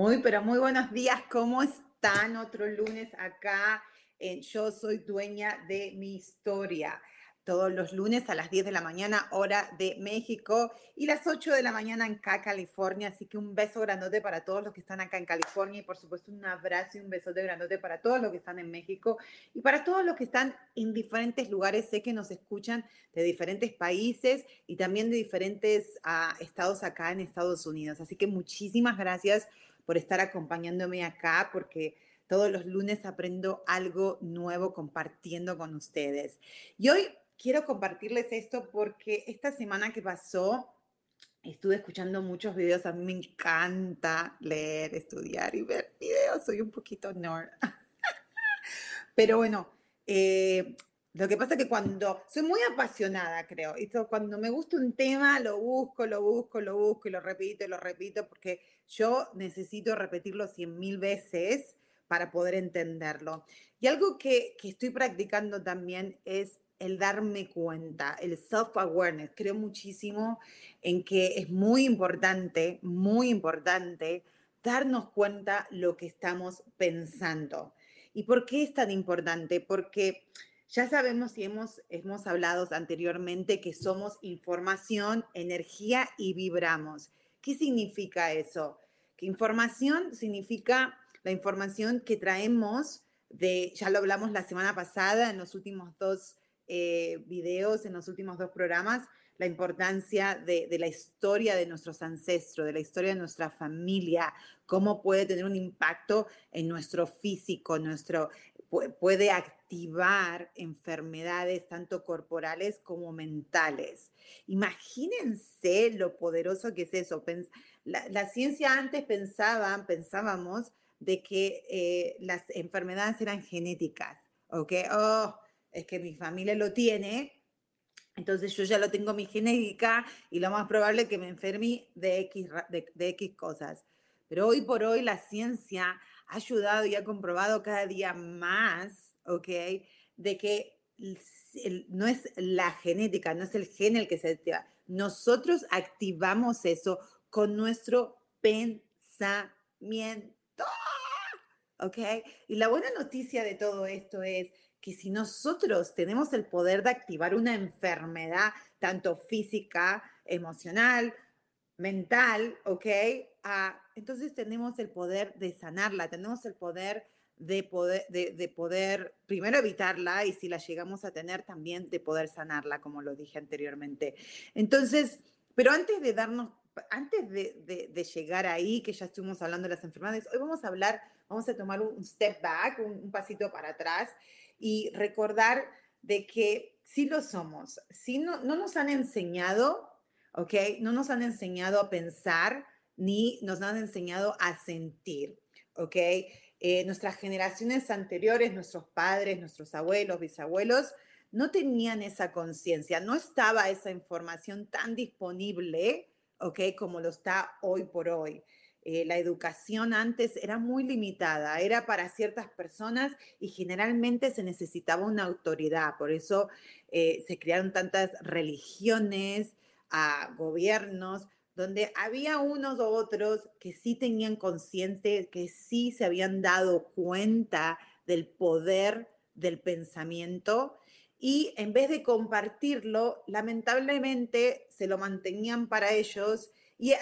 Muy, pero muy buenos días. ¿Cómo están? Otro lunes acá en Yo Soy Dueña de mi Historia. Todos los lunes a las 10 de la mañana, hora de México, y las 8 de la mañana acá, California. Así que un beso grandote para todos los que están acá en California y por supuesto un abrazo y un besote grandote para todos los que están en México y para todos los que están en diferentes lugares. Sé que nos escuchan de diferentes países y también de diferentes uh, estados acá en Estados Unidos. Así que muchísimas gracias por estar acompañándome acá, porque todos los lunes aprendo algo nuevo compartiendo con ustedes. Y hoy quiero compartirles esto porque esta semana que pasó, estuve escuchando muchos videos, a mí me encanta leer, estudiar y ver videos, soy un poquito nerd. Pero bueno, eh, lo que pasa es que cuando soy muy apasionada, creo, y cuando me gusta un tema, lo busco, lo busco, lo busco y lo repito y lo repito, porque yo necesito repetirlo cien mil veces para poder entenderlo. Y algo que, que estoy practicando también es el darme cuenta, el self-awareness. Creo muchísimo en que es muy importante, muy importante darnos cuenta lo que estamos pensando. ¿Y por qué es tan importante? Porque ya sabemos y hemos, hemos hablado anteriormente que somos información, energía y vibramos. ¿Qué significa eso? Que información significa la información que traemos de, ya lo hablamos la semana pasada en los últimos dos eh, videos, en los últimos dos programas, la importancia de, de, la historia de nuestros ancestros, de la historia de nuestra familia, cómo puede tener un impacto en nuestro físico, nuestro, puede activar enfermedades tanto corporales como mentales. Imagínense lo poderoso que es eso. La, ciencia antes pensaba, pensábamos de que eh, las enfermedades eran genéticas, ¿ok? Oh, es que mi familia lo tiene, entonces yo ya lo tengo mi genética y lo más probable es que me enferme de X, de, X cosas. Pero hoy por hoy la ciencia ayudado y ha comprobado cada día más, ¿ok? De que no es la genética, no es el gen el que se activa. Nosotros activamos eso con nuestro pensamiento. ¿Ok? Y la buena noticia de todo esto es que si nosotros tenemos el poder de activar una enfermedad, tanto física, emocional, mental, ¿ok? Ah, entonces tenemos el poder de sanarla, tenemos el poder de poder, de, poder primero evitarla y si la llegamos a tener también de poder sanarla, como lo dije anteriormente. Entonces, pero antes de darnos, antes de, de llegar ahí, que ya estuvimos hablando de las enfermedades, hoy vamos a hablar, vamos a tomar un step back, un, un pasito para atrás y recordar de que sí lo somos, sí no, no nos han enseñado ¿ok? No nos han enseñado a pensar ni nos han enseñado a sentir, ¿ok? Eh, nuestras generaciones anteriores, nuestros padres, nuestros abuelos, bisabuelos, no tenían esa conciencia, no estaba esa información tan disponible, ¿ok? Como lo está hoy por hoy. Eh, la educación antes era muy limitada, era para ciertas personas y generalmente se necesitaba una autoridad, por eso eh, se crearon tantas religiones, a gobiernos donde había unos u otros que sí tenían consciente, que sí se habían dado cuenta del poder del pensamiento y en vez de compartirlo, lamentablemente se lo mantenían para ellos. ¿Y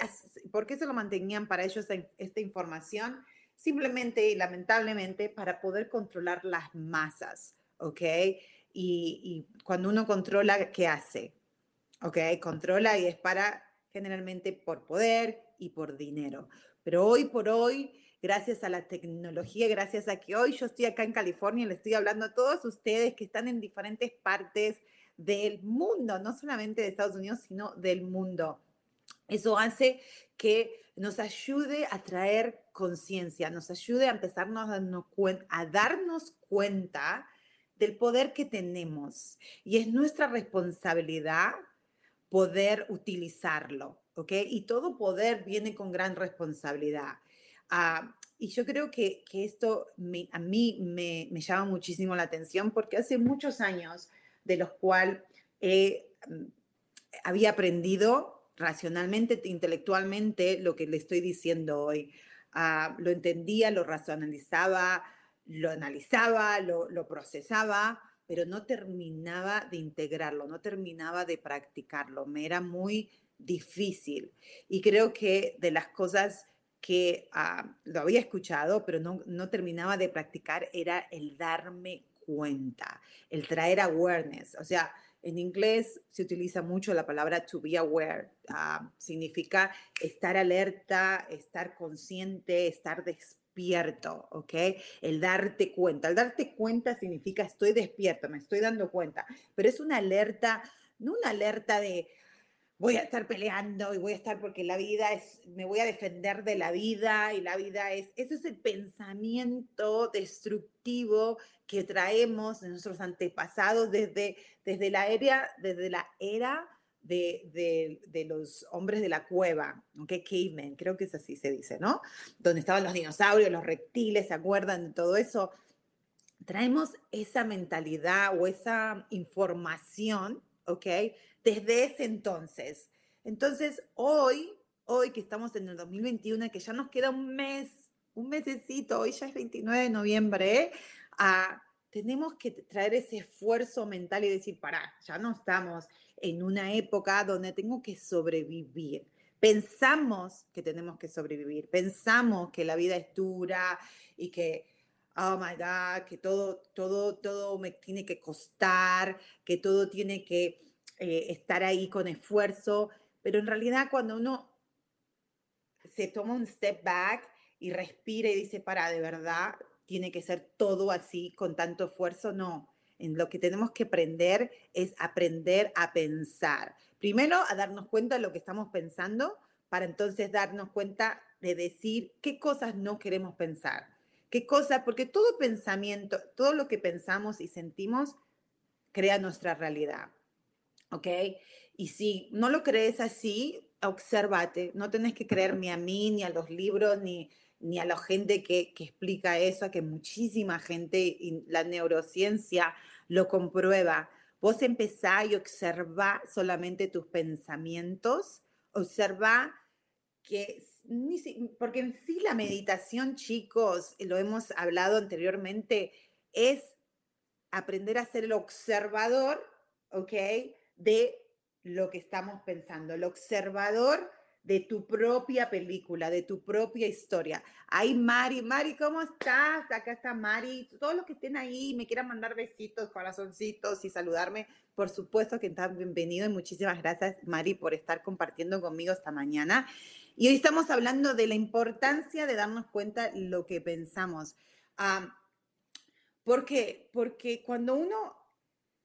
por qué se lo mantenían para ellos esta información? Simplemente y lamentablemente para poder controlar las masas, ¿ok? y, y cuando uno controla, ¿qué hace? ¿Ok? Controla y es para generalmente por poder y por dinero. Pero hoy por hoy, gracias a la tecnología, gracias a que hoy yo estoy acá en California y le estoy hablando a todos ustedes que están en diferentes partes del mundo, no solamente de Estados Unidos, sino del mundo. Eso hace que nos ayude a traer conciencia, nos ayude a empezarnos a darnos cuenta del poder que tenemos. Y es nuestra responsabilidad poder utilizarlo, ¿ok? Y todo poder viene con gran responsabilidad. Ah, y yo creo que, que esto a mí me, me, llama muchísimo la atención porque hace muchos años de los cuales mm, había aprendido racionalmente, intelectualmente, lo que le estoy diciendo hoy. Ah, lo entendía, lo racionalizaba, lo analizaba, lo, lo procesaba, pero no terminaba de integrarlo, no terminaba de practicarlo, me era muy difícil. Y creo que de las cosas que ah, lo había escuchado, pero no, no terminaba de practicar, era el darme cuenta, el traer awareness. O sea, en inglés se utiliza mucho la palabra to be aware. Ah, significa estar alerta, estar consciente, estar despierto despierto, ¿ok? El darte cuenta. El darte cuenta significa estoy despierto, me estoy dando cuenta, pero es una alerta, no una alerta de voy a estar peleando y voy a estar porque la vida es, me voy a defender de la vida y la vida es, ese es el pensamiento destructivo que traemos de nuestros antepasados desde, desde la era, desde la era de, los hombres de la cueva, ¿ok? Cavemen, creo que es así se dice, ¿no? Donde estaban los dinosaurios, los reptiles, ¿se acuerdan de todo eso? Traemos esa mentalidad o esa información, ¿ok? Desde ese entonces. Entonces, hoy, hoy que estamos en el 2021, que ya nos queda un mes, un mesecito, hoy ya es 29 de noviembre, ah, tenemos que traer ese esfuerzo mental y decir, para, ya no estamos en una época donde tengo que sobrevivir. Pensamos que tenemos que sobrevivir, pensamos que la vida es dura y que, oh my God, que todo, todo, todo me tiene que costar, que todo tiene que eh, estar ahí con esfuerzo, pero en realidad cuando uno se toma un step back y respira y dice, para, de verdad, tiene que ser todo así con tanto esfuerzo, no en lo que tenemos que aprender es aprender a pensar. Primero, a darnos cuenta de lo que estamos pensando para entonces darnos cuenta de decir qué cosas no queremos pensar. ¿Qué cosas? Porque todo pensamiento, todo lo que pensamos y sentimos crea nuestra realidad. ¿Ok? Y si no lo crees así, obsérvate. No tenés que creerme a mí, ni a los libros, ni, ni a la gente que, que explica eso, que muchísima gente, y la neurociencia lo comprueba. Vos empezá y observa solamente tus pensamientos, observa que, porque en sí la meditación, chicos, lo hemos hablado anteriormente, es aprender a ser el observador, ¿ok? De lo que estamos pensando, el observador de tu propia película, de tu propia historia. Ay, Mari, Mari, ¿cómo estás? Acá está Mari. Todos los que estén ahí me quieran mandar besitos, corazoncitos y saludarme, por supuesto que están bienvenidos y muchísimas gracias, Mari, por estar compartiendo conmigo esta mañana. Y hoy estamos hablando de la importancia de darnos cuenta lo que pensamos. ¿Por qué? Porque cuando uno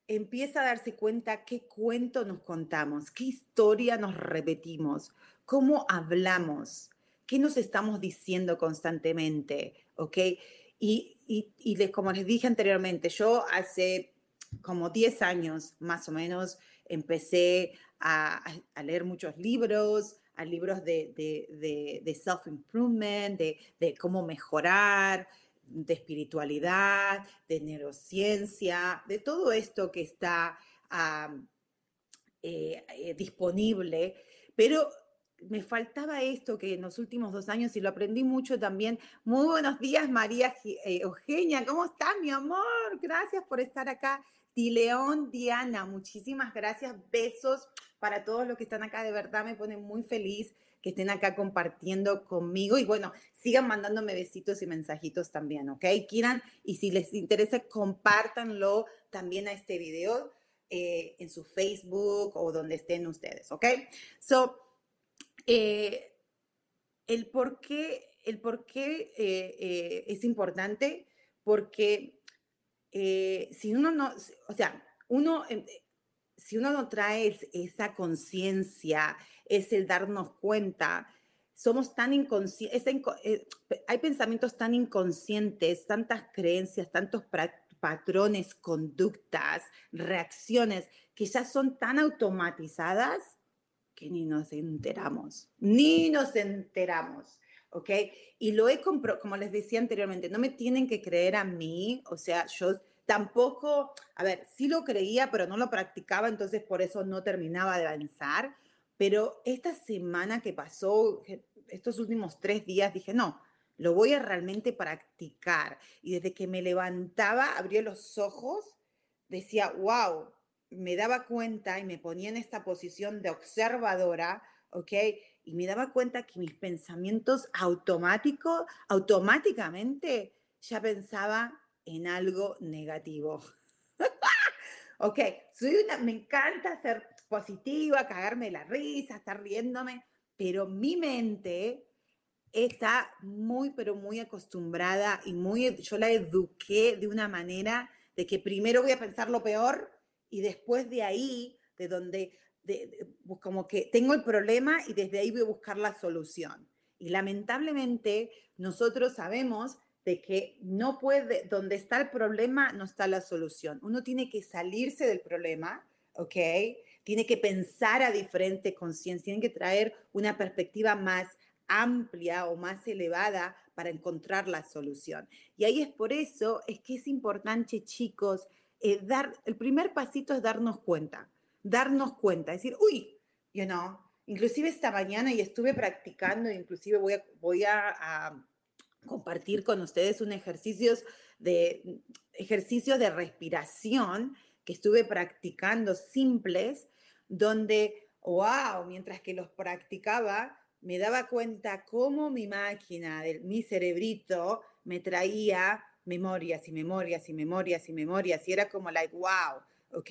empieza a darse cuenta qué cuento nos contamos, qué historia nos repetimos, cómo hablamos, qué nos estamos diciendo constantemente, ¿ok? Y, y, como les dije anteriormente, yo hace como 10 años más o menos empecé a, leer muchos libros, a libros de, de, self-improvement, de, cómo mejorar, de espiritualidad, de neurociencia, de todo esto que está eh, eh, disponible, pero me faltaba esto que en los últimos dos años y lo aprendí mucho también. Muy buenos días, María eh, Eugenia. ¿Cómo estás, mi amor? Gracias por estar acá. León, Diana, muchísimas gracias. Besos para todos los que están acá. De verdad me pone muy feliz que estén acá compartiendo conmigo y bueno, sigan mandándome besitos y mensajitos también, ¿ok? Quieran, y si les interesa, compártanlo también a este video eh, en su Facebook o donde estén ustedes, ¿ok? So, eh, el por qué, el por qué eh, es importante, porque si uno no, o sea, uno, si uno no trae esa conciencia, es el darnos cuenta, somos tan inconscientes, hay pensamientos tan inconscientes, tantas creencias, tantos patrones, conductas, reacciones que ya son tan automatizadas que ni nos enteramos, ni nos enteramos. ¿ok? Y lo he comprobado, como les decía anteriormente, no me tienen que creer a mí, o sea, yo tampoco, a ver, sí lo creía, pero no lo practicaba, entonces por eso no terminaba de avanzar, pero esta semana que pasó, estos últimos tres días, dije, no, lo voy a realmente practicar. Y desde que me levantaba, abría los ojos, decía, wow, me daba cuenta y me ponía en esta posición de observadora, ¿ok? Y me daba cuenta que mis pensamientos automáticos, automáticamente ya pensaba en algo negativo. ok, soy una, me encanta ser positiva, cagarme la risa, estar riéndome, pero mi mente está muy, pero muy acostumbrada y muy, yo la eduqué de una manera de que primero voy a pensar lo peor y después de ahí, de donde, pues, como que tengo el problema y desde ahí voy a buscar la solución. Y lamentablemente nosotros sabemos de que no puede, donde está el problema no está la solución. Uno tiene que salirse del problema, ¿ok? Tiene que pensar a diferente conciencia, tiene que traer una perspectiva más amplia o más elevada para encontrar la solución. Y ahí es por eso, es que es importante, chicos, eh, dar, el primer pasito es darnos cuenta, darnos cuenta, decir, uy, you know, inclusive esta mañana y estuve practicando, inclusive voy a, compartir con ustedes un ejercicio de, ejercicio de respiración que estuve practicando simples, donde, wow, mientras que los practicaba, me daba cuenta cómo mi máquina, mi cerebrito, me traía memorias y memorias y memorias y memorias. Y era como, like, wow, ¿ok?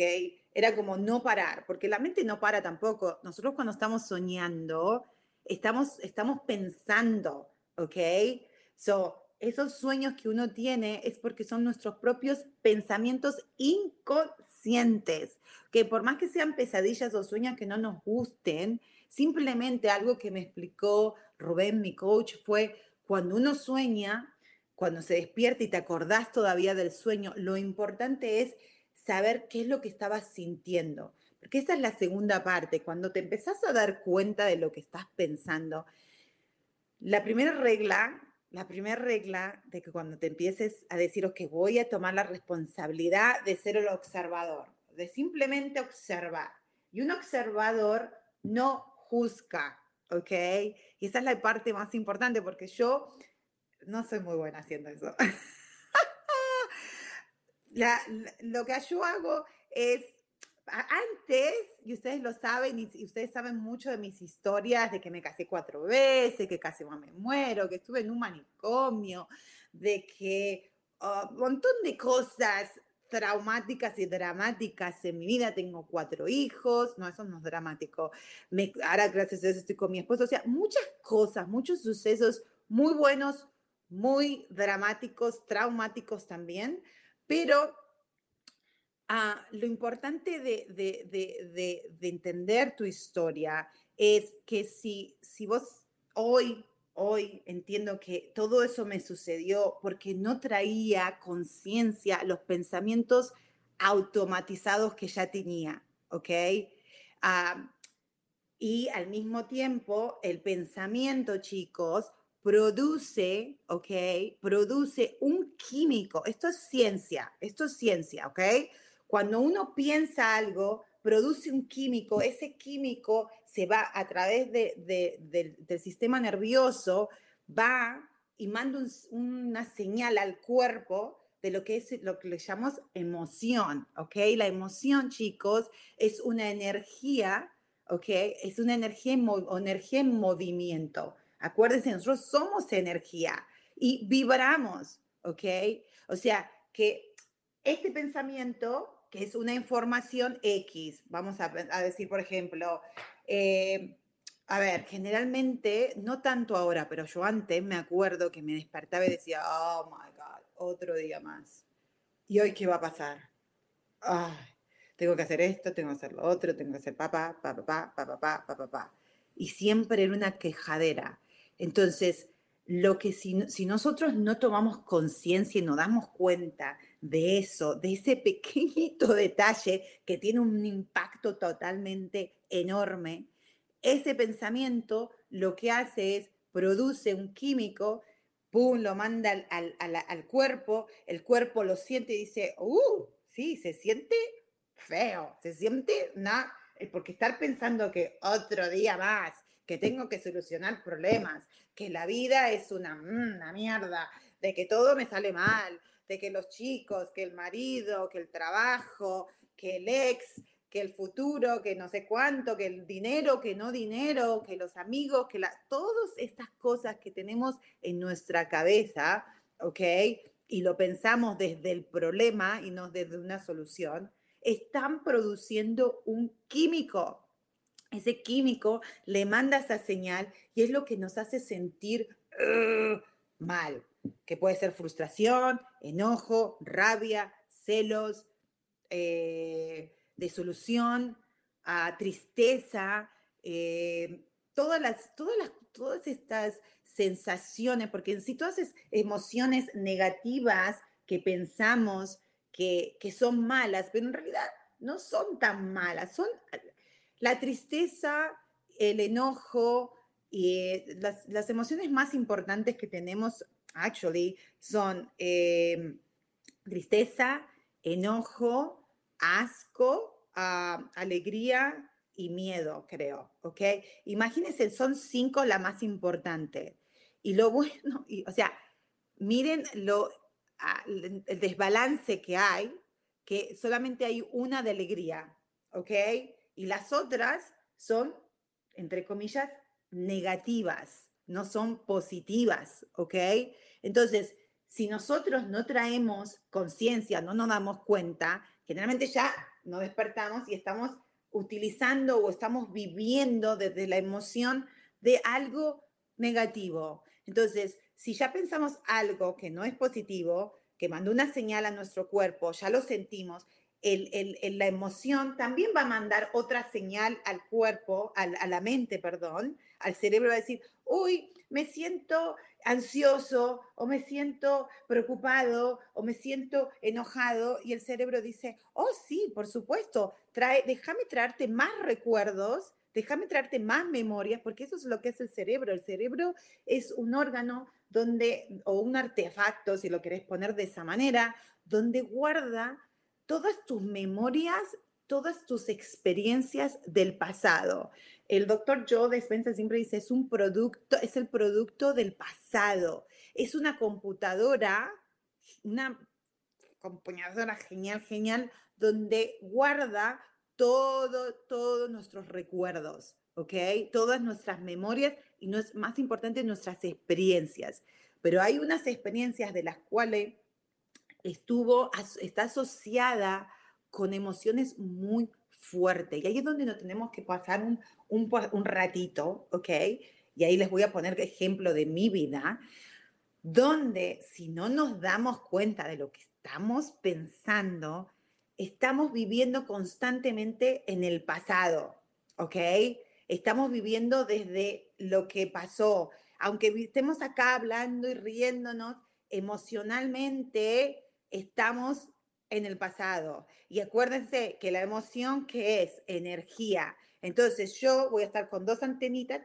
Era como no parar, porque la mente no para tampoco. Nosotros cuando estamos soñando, estamos, estamos pensando, ¿ok? So, esos sueños que uno tiene es porque son nuestros propios pensamientos inconscientes, que por más que sean pesadillas o sueños que no nos gusten, Simplemente algo que me explicó Rubén, mi coach, fue cuando uno sueña, cuando se despierta y te acordás todavía del sueño, lo importante es saber qué es lo que estabas sintiendo. Porque esa es la segunda parte, cuando te empezás a dar cuenta de lo que estás pensando. La primera regla, la primera regla de que cuando te empieces a decir, que voy a tomar la responsabilidad de ser el observador, de simplemente observar. Y un observador no juzga, ¿ok? Y esa es la parte más importante porque yo no soy muy buena haciendo eso. lo que yo hago es, antes, y ustedes lo saben, y, ustedes saben mucho de mis historias, de que me casé cuatro veces, que casi me muero, que estuve en un manicomio, de que ah, un montón de cosas traumáticas y dramáticas en mi vida. Tengo cuatro hijos, no, eso no es dramático. Me, ahora, gracias a Dios, estoy con mi esposo. O sea, muchas cosas, muchos sucesos muy buenos, muy dramáticos, traumáticos también, pero ah, lo importante de, de, de, de, entender tu historia es que si, si vos hoy hoy entiendo que todo eso me sucedió porque no traía conciencia los pensamientos automatizados que ya tenía, ¿ok? y al mismo tiempo, el pensamiento, chicos, produce, ¿ok? Produce un químico. Esto es ciencia, esto es ciencia, ¿ok? Cuando uno piensa algo, produce un químico, ese químico se va a través del sistema nervioso, va y manda una señal al cuerpo de lo que es lo que le llamamos emoción, ¿ok? La emoción, chicos, es una energía, ¿ok? Es una energía en, energía en movimiento. Acuérdense, nosotros somos energía y vibramos, ¿ok? O sea, que este pensamiento, que es una información X, vamos a, decir, por ejemplo, eh, a ver, generalmente, no tanto ahora, pero yo antes me acuerdo que me despertaba y decía, oh my God, otro día más. ¿Y hoy qué va a pasar? Ay, tengo que hacer esto, tengo que hacer lo otro, tengo que hacer papá, papá, papá, papá, papá, papá. Y siempre era una quejadera. Entonces, lo que si, nosotros no tomamos conciencia y nos damos cuenta de eso, de ese pequeñito detalle que tiene un impacto totalmente enorme, ese pensamiento lo que hace es produce un químico, pum, lo manda al, cuerpo, el cuerpo lo siente y dice, uh, sí, se siente feo, se siente nada, porque estar pensando que otro día más, que tengo que solucionar problemas, que la vida es una, mm, una mierda, de que todo me sale mal, de que los chicos, que el marido, que el trabajo, que el ex, que el futuro, que no sé cuánto, que el dinero, que no dinero, que los amigos, que la, todas estas cosas que tenemos en nuestra cabeza, ¿ok? Y lo pensamos desde el problema y no desde una solución, están produciendo un químico. Ese químico le manda esa señal y es lo que nos hace sentir mal, que puede ser frustración, enojo, rabia, celos, eh, de solución a tristeza, eh, todas, las, todas, las, todas estas sensaciones, porque en sí todas esas emociones negativas que pensamos que, son malas, pero en realidad no son tan malas, son la tristeza, el enojo y las, emociones más importantes que tenemos, actually, son eh, tristeza, enojo, asco, ah, alegría y miedo, creo, ¿ok? Imagínense, son cinco la más importante. Y lo bueno, o sea, miren lo, ah, el desbalance que hay, que solamente hay una de alegría, ¿ok? Y las otras son, entre comillas, negativas, no son positivas, ¿ok? Entonces, si nosotros no traemos conciencia, no nos damos cuenta, generalmente ya nos despertamos y estamos utilizando o estamos viviendo desde la emoción de algo negativo. Entonces, si ya pensamos algo que no es positivo, que mandó una señal a nuestro cuerpo, ya lo sentimos, la emoción también va a mandar otra señal al cuerpo, a la mente, perdón, al cerebro va a decir, uy, me siento ansioso o me siento preocupado o me siento enojado y el cerebro dice, oh sí, por supuesto, trae, déjame traerte más recuerdos, déjame traerte más memorias, porque eso es lo que es el cerebro. El cerebro es un órgano donde, o un artefacto, si lo querés poner de esa manera, donde guarda todas tus memorias, todas tus experiencias del pasado. El doctor Joe Despensa siempre dice, es un producto, es el producto del pasado. Es una computadora, una computadora genial, genial, donde guarda todo, todos nuestros recuerdos, ¿ok? Todas nuestras memorias y no es más importante nuestras experiencias. Pero hay unas experiencias de las cuales estuvo, está asociada con emociones muy fuerte. Y ahí es donde nos tenemos que pasar un, un, ratito, ¿ok? Y ahí les voy a poner ejemplo de mi vida, donde si no nos damos cuenta de lo que estamos pensando, estamos viviendo constantemente en el pasado, ¿ok? Estamos viviendo desde lo que pasó. Aunque estemos acá hablando y riéndonos, emocionalmente estamos en el pasado. Y acuérdense que la emoción que es energía. Entonces yo voy a estar con dos antenitas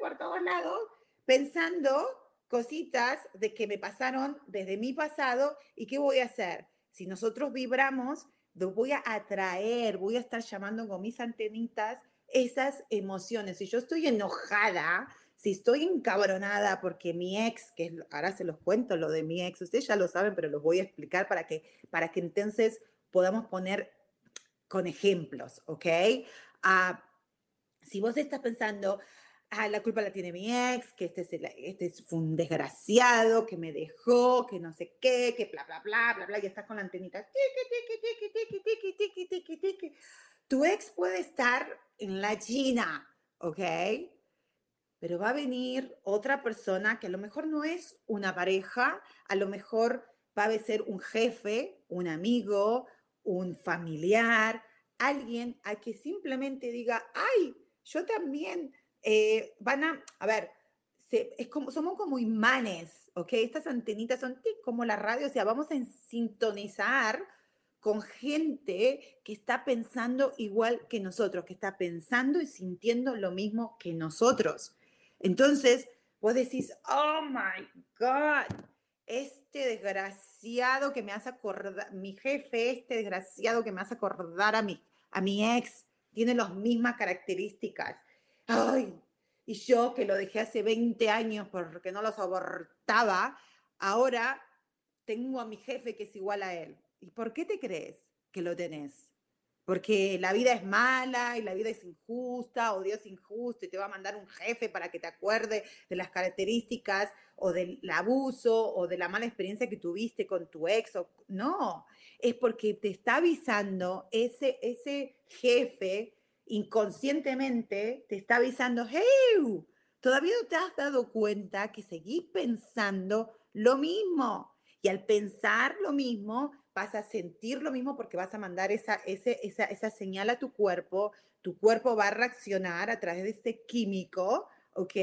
por todos lados, pensando cositas de que me pasaron desde mi pasado y qué voy a hacer. Si nosotros vibramos, voy a atraer, voy a estar llamando con mis antenitas esas emociones. Si yo estoy enojada, si estoy encabronada porque mi ex, que ahora se los cuento lo de mi ex, ustedes ya lo saben, pero los voy a explicar para que, para que entonces podamos poner con ejemplos, ¿ok? Ah, Si vos estás pensando, ah, la culpa la tiene mi ex, que este, es este fue un desgraciado, que me dejó, que no sé qué, que bla, bla, bla, bla, bla, y estás con la antenita, Tu ex puede estar en la China, ¿ok? Pero va a venir otra persona que a lo mejor no es una pareja, a lo mejor va a ser un jefe, un amigo, un familiar, alguien a que simplemente diga, ay, yo también, eh, van a, a ver, es como, somos como imanes, ¿ok? Estas antenitas son como la radio, o sea, vamos a sintonizar con gente que está pensando igual que nosotros, que está pensando y sintiendo lo mismo que nosotros. Entonces, vos decís, oh my God, este desgraciado que me hace acordar, mi jefe, este desgraciado que me hace acordar a mi, a mi ex, tiene las mismas características. Ay, y yo que lo dejé hace 20 años porque no lo soportaba, ahora tengo a mi jefe que es igual a él. ¿Y por qué te crees que lo tenés? Porque la vida es mala y la vida es injusta o Dios es injusto y te va a mandar un jefe para que te acuerde de las características o del abuso o de la mala experiencia que tuviste con tu ex. O, no, es porque te está avisando ese, ese jefe inconscientemente, te está avisando, hey, todavía no te has dado cuenta que seguís pensando lo mismo. Y al pensar lo mismo, vas a sentir lo mismo porque vas a mandar esa, esa, esa señal a tu cuerpo, tu cuerpo va a reaccionar a través de ese químico, ¿ok?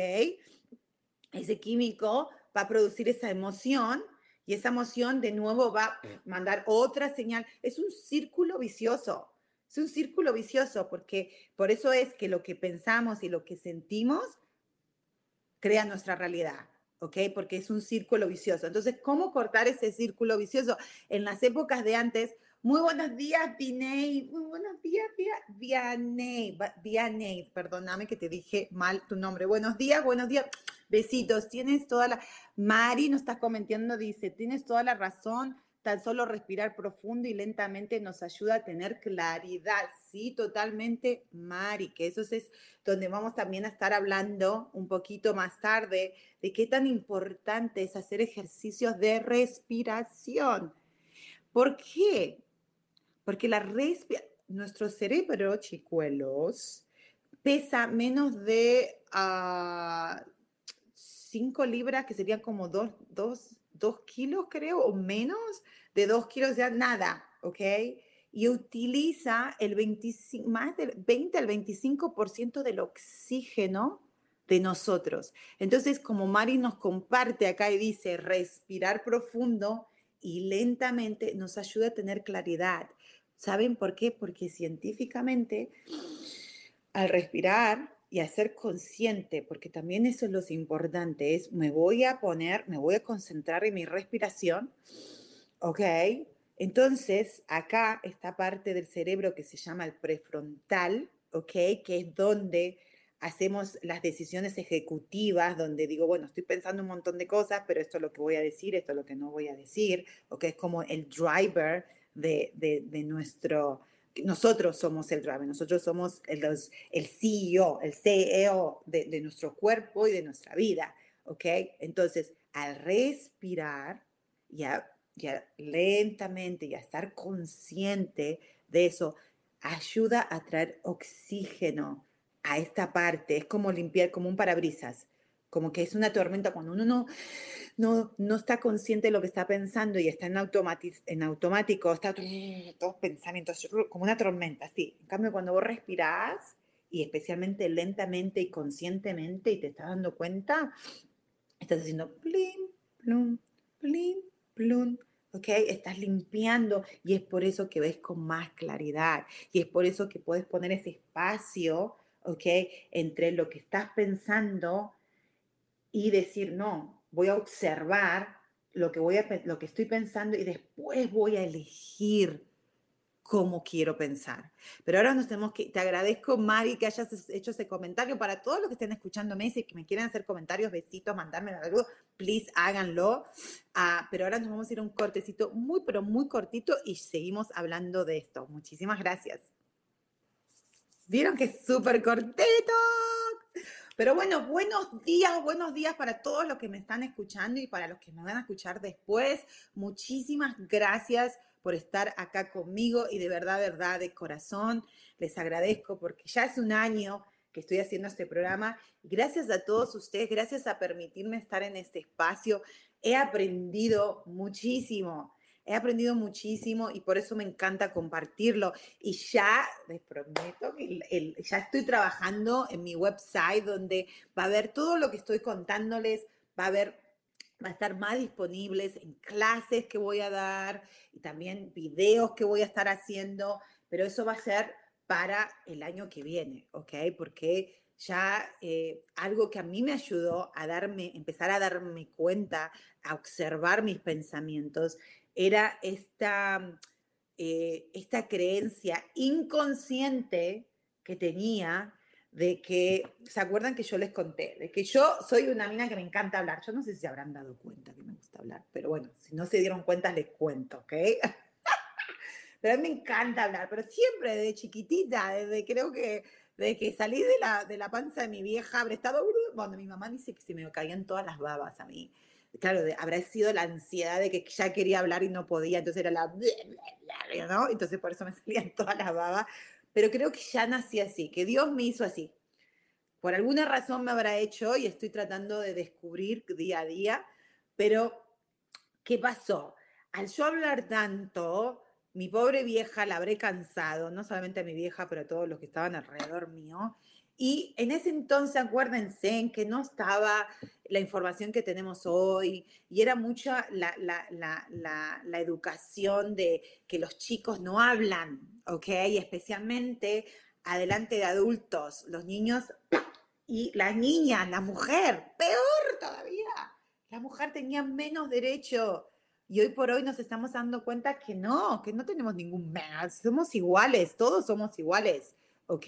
Ese químico va a producir esa emoción y esa emoción de nuevo va a mandar otra señal. Es un círculo vicioso, es un círculo vicioso porque por eso es que lo que pensamos y lo que sentimos crea nuestra realidad. ¿Ok? Porque es un círculo vicioso. Entonces, ¿cómo cortar ese círculo vicioso? En las épocas de antes, muy buenos días, Vinay. Muy buenos días, Vianey. Vianey, perdóname que te dije mal tu nombre. Buenos días, buenos días. Besitos. Tienes toda la... Mari nos está comentando, dice, tienes toda la razón. Tan solo respirar profundo y lentamente nos ayuda a tener claridad. Sí, totalmente, Mari, que eso es donde vamos también a estar hablando un poquito más tarde de qué tan importante es hacer ejercicios de respiración. ¿Por qué? Porque la nuestro cerebro, chicuelos, pesa menos de 5 ah, libras, que serían como 2 dos, dos, kilos, creo, o menos de 2 kilos, ya nada, ¿ok? Y utiliza el 25, más del 20 al 25% del oxígeno de nosotros. Entonces, como Mari nos comparte acá y dice, respirar profundo y lentamente nos ayuda a tener claridad. ¿Saben por qué? Porque científicamente, al respirar y a ser consciente, porque también eso es lo importante, es me voy a poner, me voy a concentrar en mi respiración, ¿ok? Entonces, acá esta parte del cerebro que se llama el prefrontal, ¿ok? Que es donde hacemos las decisiones ejecutivas donde digo, bueno, estoy pensando un montón de cosas, pero esto es lo que voy a decir, esto es lo que no voy a decir, o que es como el driver de, de, nuestro, nosotros somos el driver, nosotros somos el, el CEO, el CEO de, nuestro cuerpo y de nuestra vida, ¿ok? Entonces, al respirar, ya, ya lentamente, ya estar consciente de eso, ayuda a traer oxígeno a esta parte, es como limpiar, como un parabrisas, como que es una tormenta cuando uno no, no, no está consciente de lo que está pensando y está en, en automático, está todos pensamientos, como una tormenta, sí. En cambio, cuando vos respirás y especialmente lentamente y conscientemente y te estás dando cuenta, estás haciendo plim, plum, plim, plum, ¿ok? Estás limpiando y es por eso que ves con más claridad y es por eso que puedes poner ese espacio ¿ok? Entre lo que estás pensando y decir, no, voy a observar lo que, voy a, lo que estoy pensando y después voy a elegir cómo quiero pensar. Pero ahora nos tenemos que, te agradezco, Mari, que hayas hecho ese comentario. Para todos los que estén escuchándome y que me quieran hacer comentarios, besitos, mandarme algo, please háganlo. Ah, pero ahora nos vamos a ir a un cortecito muy, pero muy cortito y seguimos hablando de esto. Muchísimas gracias. Vieron que es súper cortito. Pero bueno, buenos días, buenos días para todos los que me están escuchando y para los que me van a escuchar después. Muchísimas gracias por estar acá conmigo y de verdad, verdad, de corazón, les agradezco porque ya es un año que estoy haciendo este programa. Gracias a todos ustedes, gracias a permitirme estar en este espacio. He aprendido muchísimo. He aprendido muchísimo y por eso me encanta compartirlo. Y ya les prometo que ya estoy trabajando en mi website donde va a haber todo lo que estoy contándoles, va a haber va a estar más disponibles en clases que voy a dar y también videos que voy a estar haciendo, pero eso va a ser para el año que viene, ¿ok? Porque ya eh, algo que a mí me ayudó a darme, empezar a darme cuenta, a observar mis pensamientos, era esta, eh, esta creencia inconsciente que tenía de que, ¿se acuerdan que yo les conté? De que yo soy una mina que me encanta hablar. Yo no sé si habrán dado cuenta que me gusta hablar, pero bueno, si no se dieron cuenta, les cuento, ¿ok? pero a mí me encanta hablar, pero siempre desde chiquitita, desde creo que, desde que salí de la, de la panza de mi vieja, habré estado, cuando mi mamá dice que se me caían todas las babas a mí. Claro, habrá sido la ansiedad de que ya quería hablar y no podía, entonces era la, ¿no? Entonces por eso me salían todas las babas. Pero creo que ya nací así, que Dios me hizo así. Por alguna razón me habrá hecho y estoy tratando de descubrir día a día, pero ¿qué pasó? Al yo hablar tanto, mi pobre vieja la habré cansado, no solamente a mi vieja, pero a todos los que estaban alrededor mío. Y en ese entonces, acuérdense, en que no estaba la información que tenemos hoy y era mucha la, la, la, la, educación de que los chicos no hablan, ¿ok? Especialmente adelante de adultos, los niños y las niñas, la mujer, peor todavía. La mujer tenía menos derecho y hoy por hoy nos estamos dando cuenta que no, que no tenemos ningún más, somos iguales, todos somos iguales, ¿ok?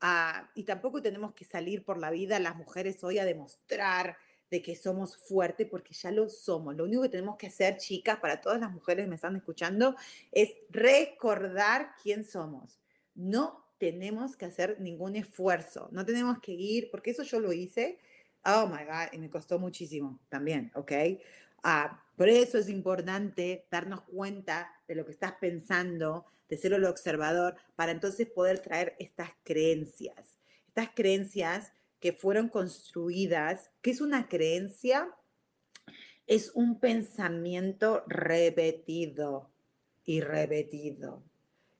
Ah, y tampoco tenemos que salir por la vida las mujeres hoy a demostrar de que somos fuertes, porque ya lo somos. Lo único que tenemos que hacer, chicas, para todas las mujeres que me están escuchando, es recordar quién somos. No tenemos que hacer ningún esfuerzo, no tenemos que ir, porque eso yo lo hice, oh my God, y me costó muchísimo también, ¿ok? Ah, por eso es importante darnos cuenta de lo que estás pensando, de ser el observador, para entonces poder traer estas creencias. Estas creencias que fueron construidas, ¿qué es una creencia? Es un pensamiento repetido y repetido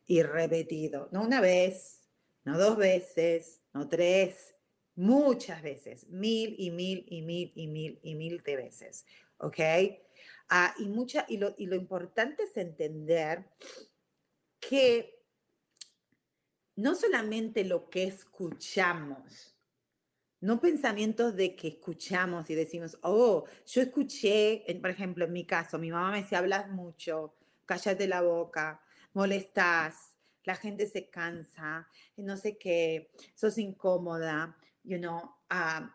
y repetido. No una vez, no dos veces, no tres, muchas veces, mil y mil y mil y mil y mil de veces. ¿Ok? Ah, y, mucha, y, lo, y lo importante es entender que no solamente lo que escuchamos, no pensamientos de que escuchamos y decimos, oh, yo escuché, por ejemplo, en mi caso, mi mamá me decía, hablas mucho, cállate la boca, molestas, la gente se cansa, no sé qué, sos incómoda, you know, uh,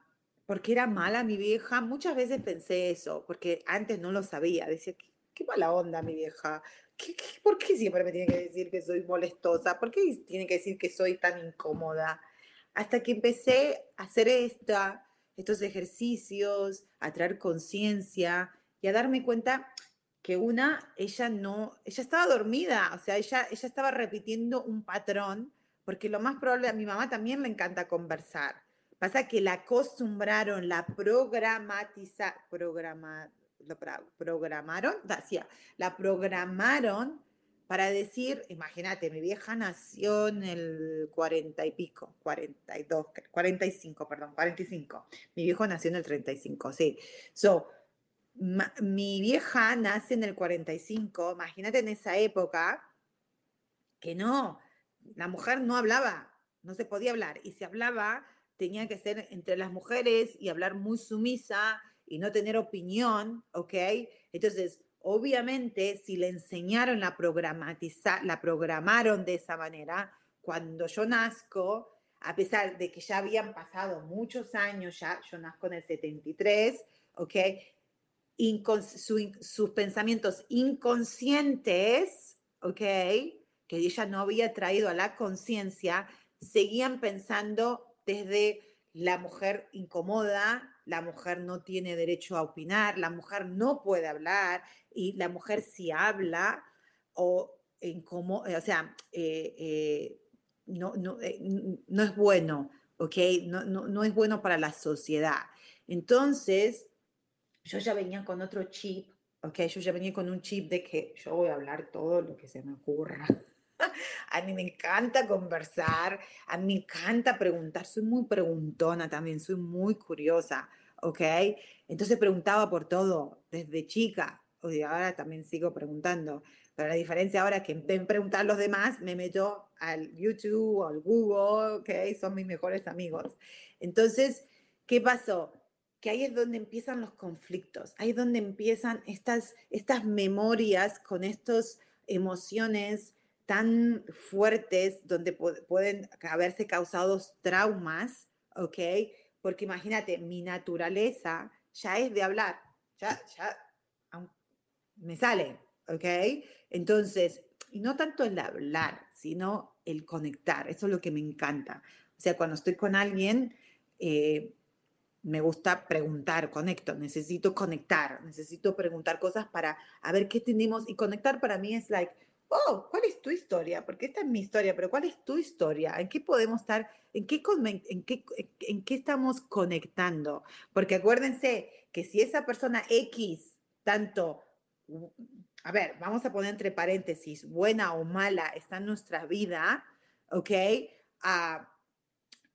porque era mala mi vieja. Muchas veces pensé eso, porque antes no lo sabía. Decía, qué, mala onda mi vieja. Por qué siempre me tiene que decir que soy molestosa? ¿Por qué tiene que decir que soy tan incómoda? Hasta que empecé a hacer estos ejercicios, a traer conciencia y a darme cuenta que una, ella no, ella estaba dormida, o sea, ella, ella estaba repitiendo un patrón, porque lo más probable, a mi mamá también le encanta conversar Pasa que la acostumbraron, la programatiza, programa, lo programaron, decía, la programaron para decir, imagínate, mi vieja nació en el 40 y pico, 42, 45, perdón, 45. Mi viejo nació en el 35, sí. So, mi vieja nace en el 45, imagínate en esa época que no, la mujer no hablaba, no se podía hablar, y si hablaba, tenía que ser entre las mujeres y hablar muy sumisa y no tener opinión, ¿ok? Entonces, obviamente, si le enseñaron la programatizar, la programaron de esa manera, cuando yo nazco, a pesar de que ya habían pasado muchos años, ya yo nazco en el 73, ¿ok? sus pensamientos inconscientes, ¿ok? Que ella no había traído a la conciencia, seguían pensando desde la mujer incomoda, la mujer no tiene derecho a opinar, la mujer no puede hablar y la mujer si habla o, o sea, eh, eh, no, no, eh, no, es bueno, ¿ok? No, no, no es bueno para la sociedad. Entonces, yo ya venía con otro chip, ¿ok? Yo ya venía con un chip de que yo voy a hablar todo lo que se me ocurra. A mí me encanta conversar, a mí me encanta preguntar, soy muy preguntona también, soy muy curiosa, ¿ok? Entonces preguntaba por todo, desde chica, y ahora también sigo preguntando, pero la diferencia ahora es que en preguntar a los demás, me meto al YouTube o al Google, ¿ok? Son mis mejores amigos. Entonces, ¿qué pasó? que ahí es donde empiezan los conflictos, ahí es donde empiezan estas, estas memorias con estas emociones tan fuertes donde pueden haberse causado traumas, ¿ok? Porque imagínate, mi naturaleza ya es de hablar, ya, ya me sale, ¿ok? Entonces, y no tanto el hablar, sino el conectar, eso es lo que me encanta. O sea, cuando estoy con alguien, eh, me gusta preguntar, conecto, necesito conectar, necesito preguntar cosas para a ver qué tenemos y conectar para mí es like, oh, ¿cuál es tu historia? Porque esta es mi historia, pero ¿cuál es tu historia? ¿En qué podemos estar, en qué, en qué, en qué estamos conectando? Porque acuérdense que si esa persona X, tanto, a ver, vamos a poner entre paréntesis, buena o mala, está en nuestra vida, ¿ok? Uh,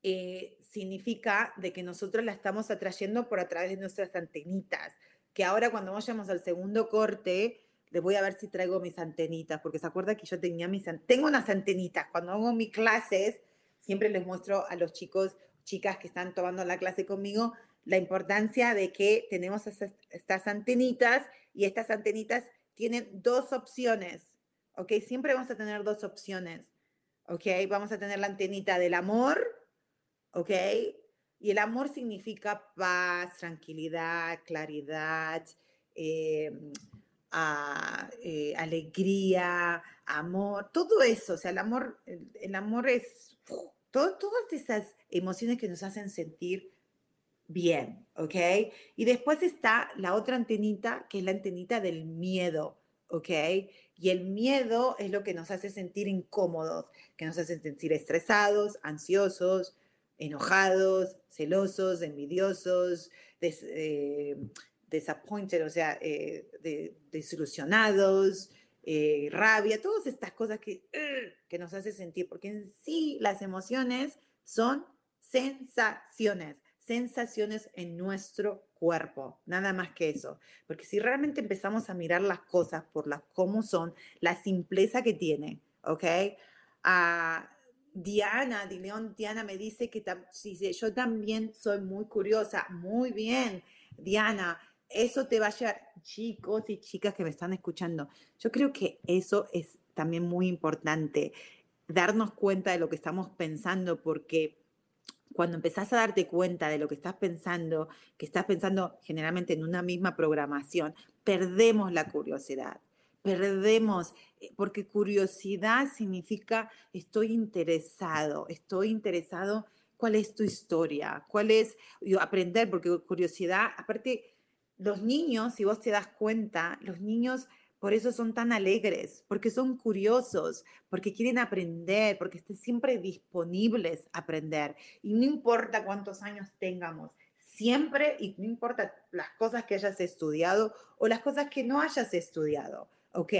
eh, significa de que nosotros la estamos atrayendo por a través de nuestras antenitas, que ahora cuando vayamos al segundo corte, les voy a ver si traigo mis antenitas, porque se acuerda que yo tenía mis, tengo unas antenitas, cuando hago mis clases, siempre les muestro a los chicos, chicas que están tomando la clase conmigo, la importancia de que tenemos estas antenitas y estas antenitas tienen dos opciones, ¿ok? Siempre vamos a tener dos opciones, ¿ok? Vamos a tener la antenita del amor, ¿ok? Y el amor significa paz, tranquilidad, claridad, eh, eh, alegría, amor, todo eso. O sea, el amor, el, amor es todas esas emociones que nos hacen sentir bien, ¿ok? Y después está la otra antenita, que es la antenita del miedo, ¿ok? Y el miedo es lo que nos hace sentir incómodos, que nos hace sentir estresados, ansiosos, enojados, celosos, envidiosos, eh, disappointed, o sea, eh, desilusionados, eh, rabia, todas estas cosas que, que nos hace sentir, porque en sí las emociones son sensaciones, sensaciones en nuestro cuerpo, nada más que eso. Porque si realmente empezamos a mirar las cosas por las como son, la simpleza que tiene, ¿ok? Ah, Diana, de Diana me dice que yo también soy muy curiosa. Muy bien, Diana, eso te va a llevar, chicos y chicas que me están escuchando, yo creo que eso es también muy importante, darnos cuenta de lo que estamos pensando, porque cuando empezás a darte cuenta de lo que estás pensando, que estás pensando generalmente en una misma programación, perdemos la curiosidad perdemos, eh, porque curiosidad significa estoy interesado, estoy interesado, ¿cuál es tu historia? ¿Cuál es aprender? Porque curiosidad, aparte, los niños, si vos te das cuenta, los niños por eso son tan alegres, porque son curiosos, porque quieren aprender, porque están siempre disponibles a aprender. Y no importa cuántos años tengamos, siempre, y no importa las cosas que hayas estudiado o las cosas que no hayas estudiado, ¿ok?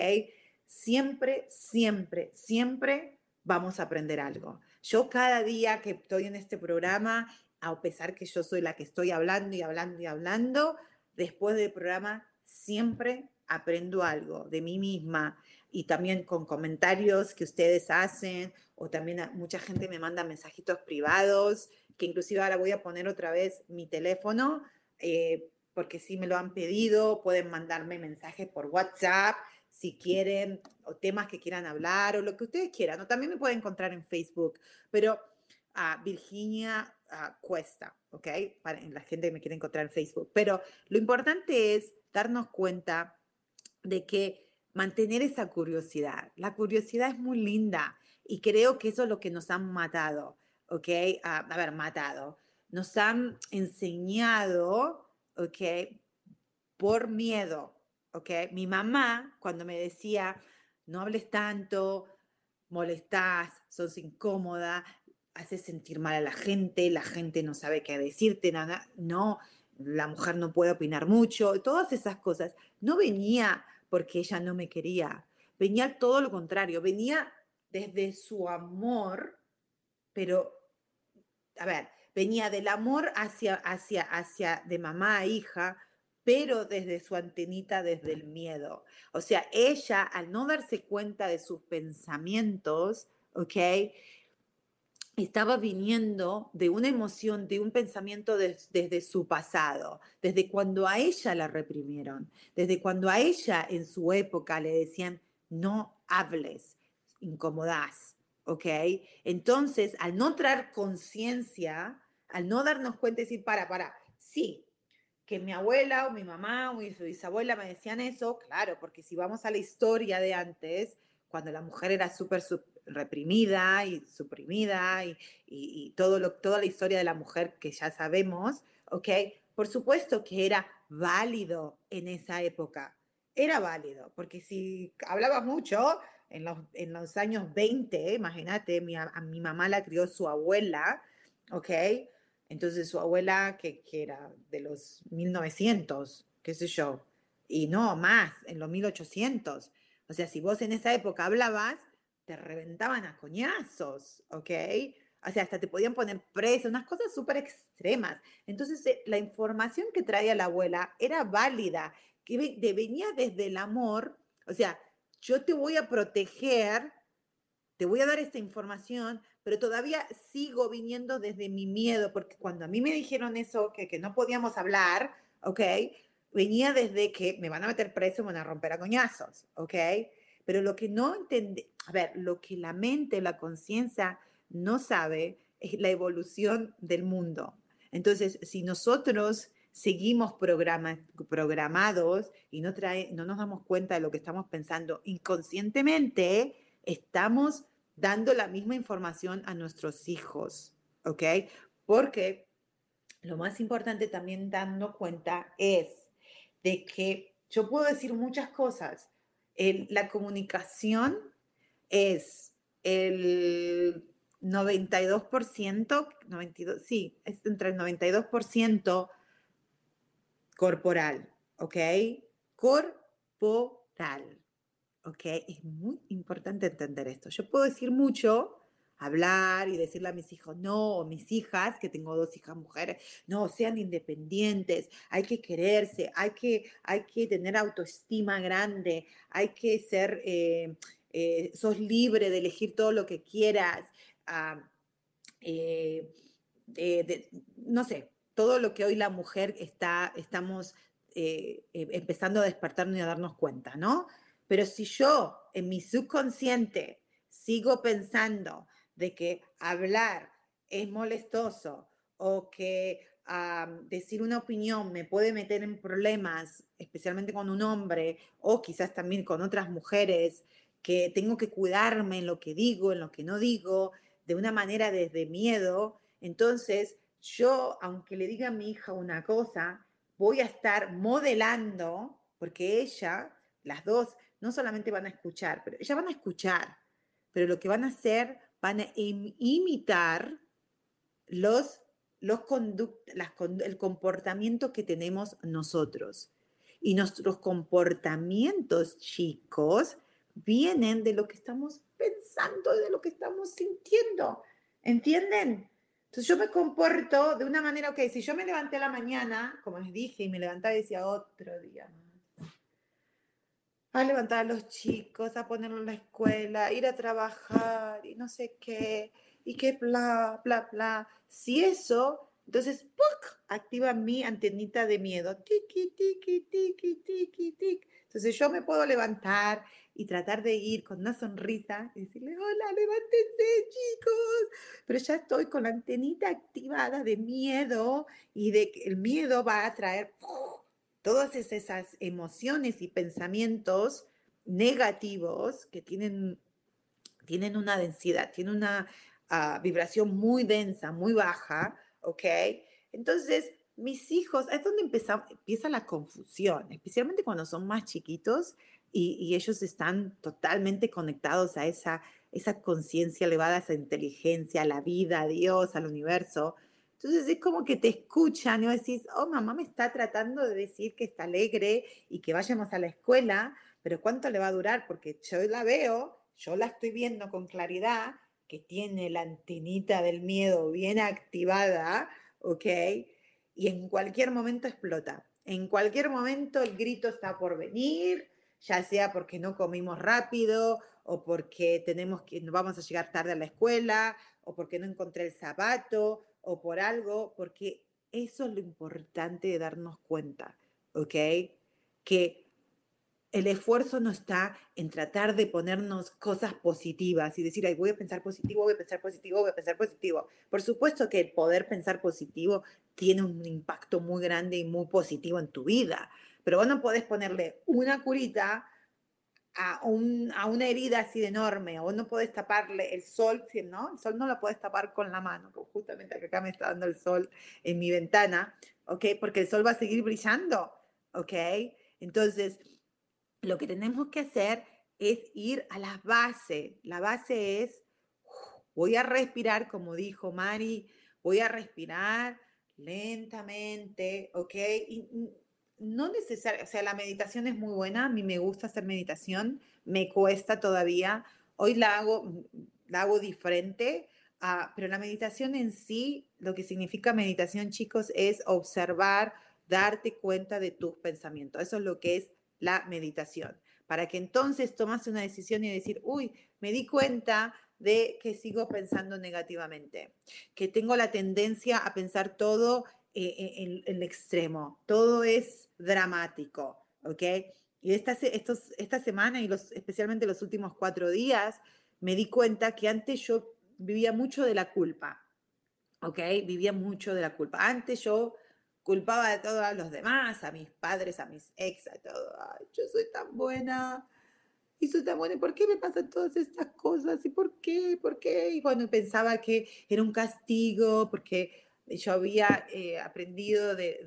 Siempre, siempre, siempre vamos a aprender algo. Yo cada día que estoy en este programa, a pesar que yo soy la que estoy hablando y hablando y hablando, después del programa siempre aprendo algo de mí misma y también con comentarios que ustedes hacen o también mucha gente me manda mensajitos privados, que inclusive ahora voy a poner otra vez mi teléfono, eh, porque si me lo han pedido, pueden mandarme mensajes por WhatsApp si quieren, o temas que quieran hablar, o lo que ustedes quieran. También me pueden encontrar en Facebook, pero a Virginia Cuesta, ¿ok? Para la gente que me quiere encontrar en Facebook. Pero lo importante es darnos cuenta de que mantener esa curiosidad. La curiosidad es muy linda Y creo que eso es lo que nos han matado, ¿ok? a ver, matado. Nos han enseñado, ¿ok? Por miedo, ¿ok? Mi mamá, cuando me decía, no hables tanto, molestás, sos incómoda, haces sentir mal a la gente, la gente no sabe qué decirte, nada, no, la mujer no puede opinar mucho, todas esas cosas. No venía porque ella no me quería, venía todo lo contrario, venía desde su amor, pero, a ver, venía del amor hacia, hacia, hacia de mamá a hija, pero desde su antenita, desde el miedo. O sea, ella, al no darse cuenta de sus pensamientos, ¿ok? Estaba viniendo de una emoción, de un pensamiento desde su pasado, desde cuando a ella la reprimieron, desde cuando a ella en su época le decían, no hables, incomodás, ¿ok? Entonces, al no traer conciencia, al no darnos cuenta y decir, para, para, sí, que mi abuela o mi mamá o mi bisabuela me decían eso, claro, porque si vamos a la historia de antes, cuando la mujer era súper reprimida y suprimida y, y, todo lo, toda la historia de la mujer que ya sabemos, ¿ok? Por supuesto que era válido en esa época, era válido, porque si hablaba mucho en los, en los años 20, imagínate, mi, a mi mamá la crió su abuela, ¿ok? Entonces su abuela, que, era de los 1900, qué sé yo, y no más, en los 1800. O sea, si vos en esa época hablabas, te reventaban a coñazos, ¿ok? O sea, hasta te podían poner presa, unas cosas súper extremas. Entonces, eh, la información que traía la abuela era válida, que venía desde el amor. O sea, yo te voy a proteger, te voy a dar esta información, pero todavía sigo viniendo desde mi miedo, porque cuando a mí me dijeron eso, que, que no podíamos hablar, ¿ok? Venía desde que me van a meter preso, me van a romper a coñazos, ¿ok? Pero lo que no entiende, a ver, lo que la mente, la conciencia no sabe es la evolución del mundo. Entonces, si nosotros seguimos programados y no, trae, no nos damos cuenta de lo que estamos pensando inconscientemente, estamos dando la misma información a nuestros hijos, ¿ok? Porque lo más importante también dando cuenta es de que yo puedo decir muchas cosas. La comunicación es el 92%, 92, sí, es entre el 92% corporal, ¿ok? Corporal. ¿ok? Es muy importante entender esto. Yo puedo decir mucho, hablar y decirle a mis hijos, no, o mis hijas, que tengo dos hijas mujeres, no, sean independientes, hay que quererse, hay que, hay que tener autoestima grande, hay que ser, eh, eh, sos libre de elegir todo lo que quieras, ah, eh, no sé, todo lo que hoy la mujer está, estamos empezando a despertarnos y a darnos cuenta, ¿no? Pero si yo en mi subconsciente sigo pensando de que hablar es molestoso o que decir una opinión me puede meter en problemas, especialmente con un hombre o quizás también con otras mujeres, que tengo que cuidarme en lo que digo, en lo que no digo, de una manera desde miedo, entonces yo, aunque le diga a mi hija una cosa, voy a estar modelando, porque ella, las dos, no solamente van a escuchar, pero ellas van a escuchar, pero lo que van a hacer, van a imitar los, los el comportamiento que tenemos nosotros. Y nuestros comportamientos, chicos, vienen de lo que estamos pensando, de lo que estamos sintiendo. ¿Entienden? Entonces yo me comporto de una manera, ok, si yo me levanté a la mañana, como les dije, y me levantaba y decía otro día a levantar a los chicos, a ponerlos en la escuela, ir a trabajar y no sé qué, y que bla, bla, bla. Si eso, entonces, ¡puc! activa mi antenita de miedo. Tiki, tiki, tiki, tiki, tiki. Entonces yo me puedo levantar y tratar de ir con una sonrisa y decirle, hola, levántense chicos. Pero ya estoy con la antenita activada de miedo y de que el miedo va a traer todas esas emociones y pensamientos negativos que tienen tienen una densidad, tienen una ah, vibración muy densa, muy baja, ¿ok? Entonces, mis hijos, es donde empieza, empieza la confusión, especialmente cuando son más chiquitos y, ellos están totalmente conectados a esa, esa conciencia elevada, a esa inteligencia, a la vida, a Dios, al universo. Entonces es como que te escuchan y decís, oh, mamá me está tratando de decir que está alegre y que vayamos a la escuela, pero ¿cuánto le va a durar? Porque yo la veo, yo la estoy viendo con claridad, que tiene la antenita del miedo bien activada, ¿ok? Y en cualquier momento explota. En cualquier momento el grito está por venir, ya sea porque no comimos rápido o porque tenemos que vamos a llegar tarde a la escuela o porque no encontré el zapato o por algo, porque eso es lo importante de darnos cuenta, ¿ok? Que el esfuerzo no está en tratar de ponernos cosas positivas y decir, Ay, voy a pensar positivo, voy a pensar positivo, voy a pensar positivo. Por supuesto que el poder pensar positivo tiene un impacto muy grande y muy positivo en tu vida, pero vos no podés ponerle una curita a, a una herida así de enorme, o no podés taparle el sol, ¿no? El sol no lo podés tapar con la mano, justamente acá me está dando el sol en mi ventana, ¿ok? Porque el sol va a seguir brillando, ¿ok? Entonces, lo que tenemos que hacer es ir a la base. La base es, voy a respirar, como dijo Mari, voy a respirar lentamente, ¿ok? No necesariamente, o sea, la meditación es muy buena, a mí me gusta hacer meditación, me cuesta todavía, hoy la hago, la hago diferente, uh, pero la meditación en sí, lo que significa meditación, chicos, es observar, darte cuenta de tus pensamientos, eso es lo que es la meditación, para que entonces tomas una decisión y decir, uy, me di cuenta de que sigo pensando negativamente, que tengo la tendencia a pensar todo eh, eh, en, extremo, todo es dramático, ¿ok? Y esta, estos, esta semana y los, especialmente los últimos cuatro días, me di cuenta que antes yo vivía mucho de la culpa, ¿ok? Vivía mucho de la culpa. Antes yo culpaba de todos los demás, a mis padres, a mis ex, a todo. Ay, yo soy tan buena, y soy tan buena, ¿por qué me pasan todas estas cosas? ¿Y por qué? ¿Por qué? Y cuando pensaba que era un castigo, porque yo había eh, aprendido de,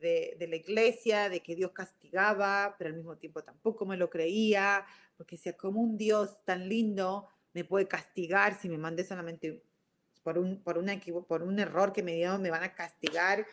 de, de, la iglesia, de que Dios castigaba, pero al mismo tiempo tampoco me lo creía, porque sea como un Dios tan lindo me puede castigar si me mandé solamente por un, por, una, por un error que me dio, me van a castigar,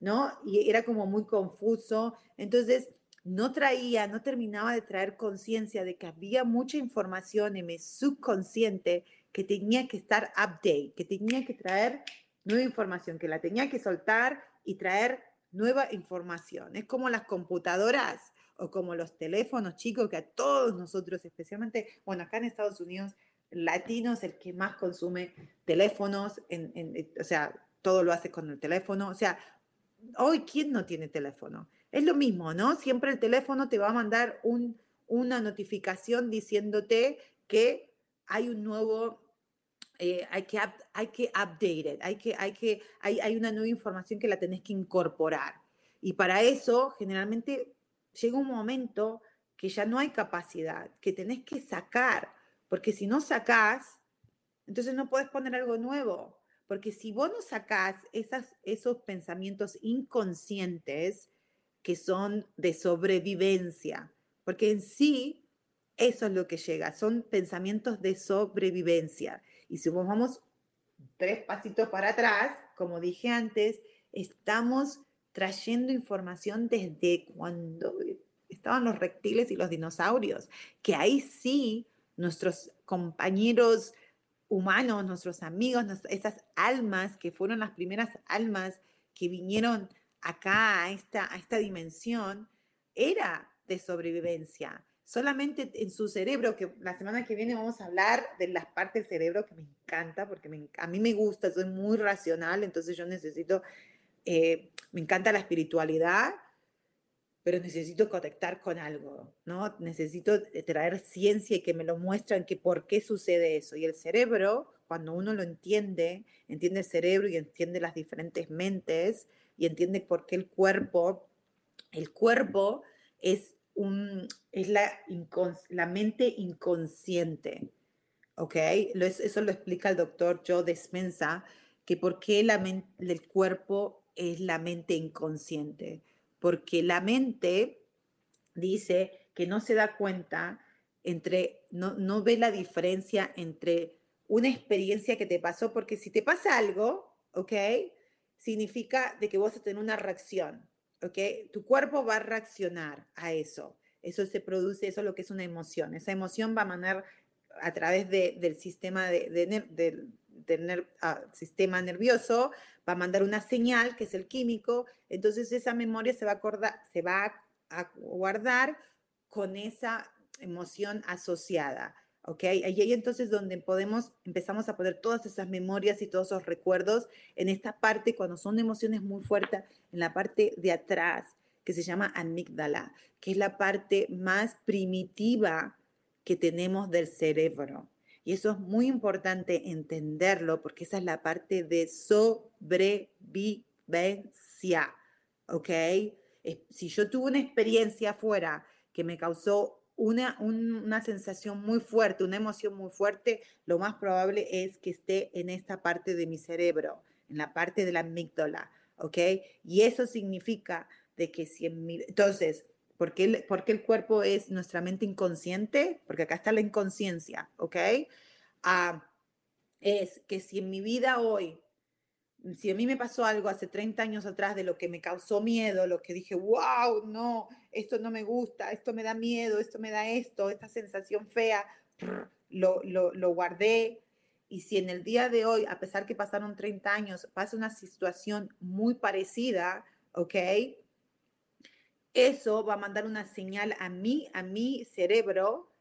¿no? Y era como muy confuso. Entonces, no traía, no terminaba de traer conciencia de que había mucha información en mi subconsciente que tenía que estar update, que tenía que traer nueva información, que la tenía que soltar y traer nueva información. Es como las computadoras o como los teléfonos chicos que a todos nosotros, especialmente, bueno, acá en Estados Unidos, latinos, el que más consume teléfonos, en, o sea, todo lo hace con el teléfono. O sea, hoy, ¿quién no tiene teléfono? Es lo mismo, ¿no? Siempre el teléfono te va a mandar un, una notificación diciéndote que hay un nuevo eh, hay, que hay que update hay, que, hay, que, hay, hay una nueva información que la tenés que incorporar. Y para eso, generalmente, llega un momento que ya no hay capacidad, que tenés que sacar, porque si no sacás, entonces no puedes poner algo nuevo. Porque si vos no sacás esas, esos pensamientos inconscientes que son de sobrevivencia, porque en sí eso es lo que llega, son pensamientos de sobrevivencia. Y si vamos tres pasitos para atrás, como dije antes, estamos trayendo información desde cuando estaban los reptiles y los dinosaurios, que ahí sí nuestros compañeros humanos, nuestros amigos, esas almas que fueron las primeras almas que vinieron acá a esta, a esta dimensión, era de sobrevivencia solamente en su cerebro, que la semana que viene vamos a hablar de las partes del cerebro que me encanta, porque a mí me gusta, soy muy racional, entonces yo necesito, eh, me encanta la espiritualidad, pero necesito conectar con algo, ¿no? Necesito traer ciencia y que me lo muestren que por qué sucede eso. Y el cerebro, cuando uno lo entiende, entiende el cerebro y entiende las diferentes mentes y entiende por qué el cuerpo, el cuerpo es es la, mente inconsciente. ¿ok? Eso lo explica el doctor Joe Despensa, que por qué la el cuerpo es la mente inconsciente. Porque la mente dice que no se da cuenta entre, no, no ve la diferencia entre una experiencia que te pasó, porque si te pasa algo, ¿ok? Significa de que vos vas a tener una reacción, ¿ok? Tu cuerpo va a reaccionar a eso. Eso se produce, eso es lo que es una emoción. Esa emoción va a mandar a través del sistema, de, del ah, sistema nervioso, va a mandar una señal, que es el químico, entonces esa memoria se va a, se va a guardar con esa emoción asociada. ¿Ok? Ahí entonces donde podemos, empezamos a poner todas esas memorias y todos esos recuerdos en esta parte, cuando son emociones muy fuertes, en la parte de atrás, que se llama amígdala, que es la parte más primitiva que tenemos del cerebro. Y eso es muy importante entenderlo porque esa es la parte de sobrevivencia, ¿ok? Si yo tuve una experiencia afuera que me causó una, una sensación muy fuerte, una emoción muy fuerte, lo más probable es que esté en esta parte de mi cerebro, en la parte de la amígdala, ¿ok? Y eso significa de que si en mi... Entonces, ¿por qué, el, el cuerpo es nuestra mente inconsciente? Porque acá está la inconsciencia, ¿ok? Ah, es que si en mi vida hoy si a mí me pasó algo hace 30 años atrás de lo que me causó miedo, lo que dije, wow, no, esto no me gusta, esto me da miedo, esto me da esto, esta sensación fea, lo, lo, guardé. Y si en el día de hoy, a pesar que pasaron 30 años, pasa una situación muy parecida, ¿ok? Eso va a mandar una señal a mí, a mi cerebro,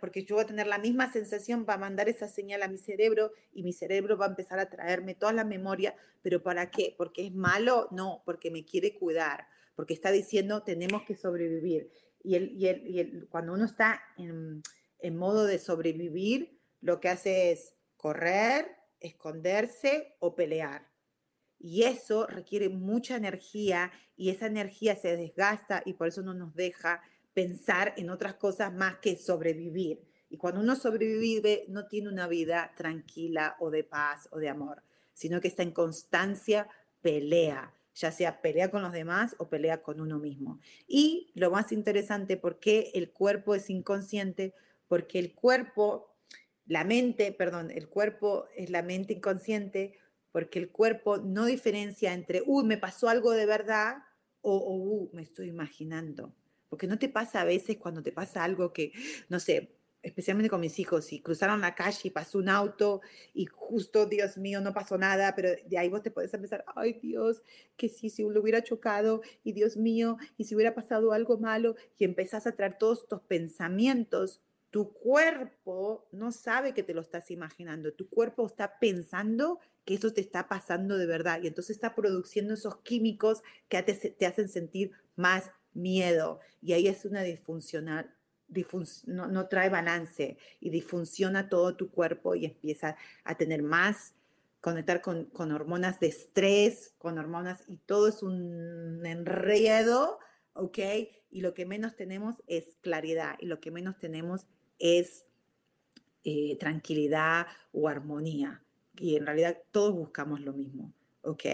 porque yo voy a tener la misma sensación, va a mandar esa señal a mi cerebro y mi cerebro va a empezar a traerme toda la memoria, pero ¿para qué? ¿Porque es malo? No, porque me quiere cuidar, porque está diciendo tenemos que sobrevivir. Y, el, y, el, y el, cuando uno está en modo de sobrevivir, lo que hace es correr, esconderse o pelear. Y eso requiere mucha energía y esa energía se desgasta y por eso no nos deja pensar en otras cosas más que sobrevivir. Y cuando uno sobrevive, no tiene una vida tranquila o de paz o de amor, sino que está en constancia pelea, ya sea pelea con los demás o pelea con uno mismo. Y lo más interesante, ¿por qué el cuerpo es inconsciente? Porque el cuerpo, la mente, perdón, el cuerpo es la mente inconsciente, porque el cuerpo no diferencia entre, uy, me pasó algo de verdad o, uy, me estoy imaginando. Porque no te pasa a veces cuando te pasa algo que, no sé, especialmente con mis hijos, si cruzaron la calle y pasó un auto y justo, Dios mío, no pasó nada, pero de ahí vos te puedes empezar, ay Dios, que si, si lo hubiera chocado y Dios mío, y si hubiera pasado algo malo y empezás a traer todos estos pensamientos, tu cuerpo no sabe que te lo estás imaginando, tu cuerpo está pensando que eso te está pasando de verdad y entonces está produciendo esos químicos que te hacen sentir más miedo y ahí es una disfuncional, no, no, trae balance y disfunciona todo tu cuerpo y empieza a tener más, conectar con, con hormonas de estrés, con hormonas y todo es un enredo, ¿ok? Y lo que menos tenemos es claridad y lo que menos tenemos es eh, tranquilidad o armonía. Y en realidad todos buscamos lo mismo, ¿ok?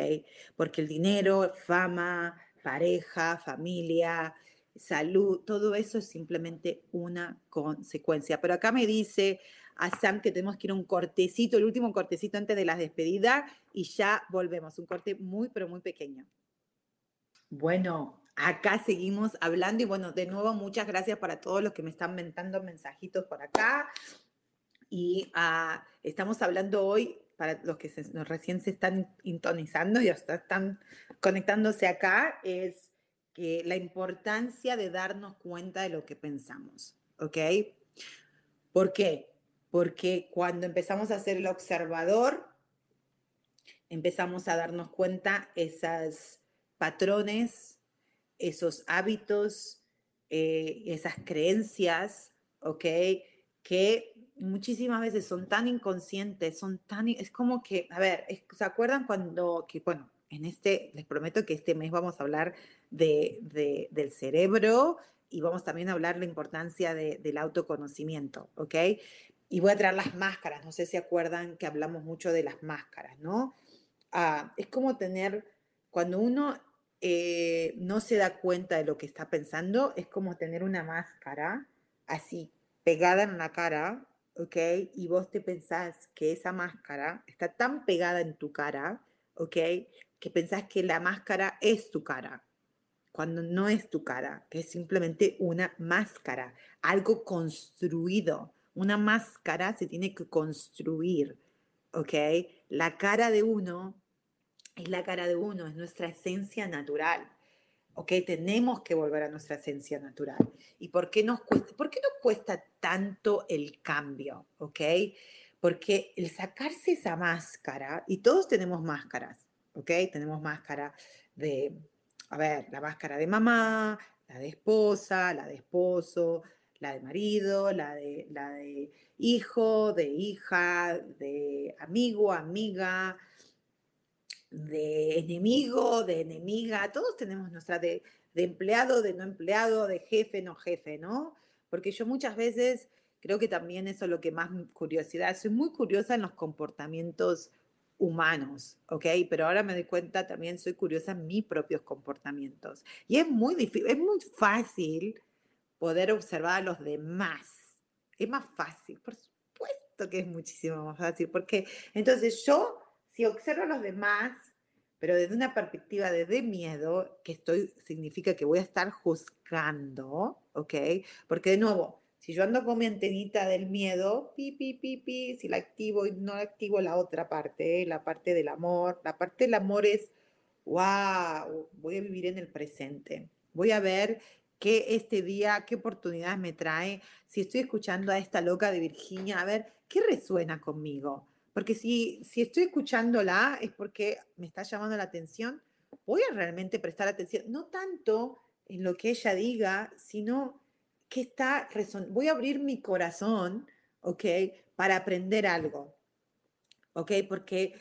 Porque el dinero, fama, pareja, familia, salud, todo eso es simplemente una consecuencia. Pero acá me dice a Sam que tenemos que ir a un cortecito, el último cortecito antes de la despedida y ya volvemos, un corte muy, pero muy pequeño. Bueno, acá seguimos hablando y bueno, de nuevo muchas gracias para todos los que me están mentando mensajitos por acá. Y ah, estamos hablando hoy para los que recién se están intonizando y hasta están conectándose acá, es que la importancia de darnos cuenta de lo que pensamos, ¿ok? ¿Por qué? Porque cuando empezamos a ser el observador, empezamos a darnos cuenta esos patrones, esos hábitos, eh, esas creencias, ¿ok? Que muchísimas veces son tan inconscientes, son tan, es como que, a ver, ¿se acuerdan cuando, que bueno, en este, les prometo que este mes vamos a hablar de, del cerebro y vamos también a hablar la importancia del autoconocimiento, ¿ok? y voy a traer las máscaras. No sé si acuerdan que hablamos mucho de las máscaras, ¿no? Ah, es como tener, cuando uno eh, no se da cuenta de lo que está pensando, es como tener una máscara así pegada en la cara, ¿ok? Y vos te pensás que esa máscara está tan pegada en tu cara, ¿ok? Que pensás que la máscara es tu cara, cuando no es tu cara, que es simplemente una máscara, algo construido. Una máscara se tiene que construir, ¿ok? La cara de uno es la cara de uno, es nuestra esencia natural. ¿Ok? Tenemos que volver a nuestra esencia natural. ¿Y por qué nos cuesta, por qué nos cuesta tanto el cambio? ¿ok? Porque el sacarse esa máscara, y todos tenemos máscaras, ¿ok? Tenemos máscara de, a ver, la máscara de mamá, la de esposa, la de esposo, la de marido, la de, la de hijo, de hija, de amigo, amiga, de enemigo, de enemiga, todos tenemos nuestra de, de, empleado, de no empleado, de jefe, no jefe, ¿no? Porque yo muchas veces creo que también eso es lo que más curiosidad, soy muy curiosa en los comportamientos humanos, ¿ok? Pero ahora me doy cuenta también soy curiosa en mis propios comportamientos. Y es muy difícil, es muy fácil poder observar a los demás. Es más fácil, por supuesto que es muchísimo más fácil, porque entonces yo si observo a los demás, pero desde una perspectiva de, miedo, que estoy, significa que voy a estar juzgando, ¿ok? Porque de nuevo, si yo ando con mi antenita del miedo, pi, pi, pi, pi, si la activo y no activo la otra parte, la parte del amor, la parte del amor es, wow, voy a vivir en el presente, voy a ver qué este día, qué oportunidades me trae, si estoy escuchando a esta loca de Virginia, a ver, ¿qué resuena conmigo? Porque si, si estoy escuchándola es porque me está llamando la atención, voy a realmente prestar atención, no tanto en lo que ella diga, sino que está, voy a abrir mi corazón, ¿ok? Para aprender algo, ¿ok? Porque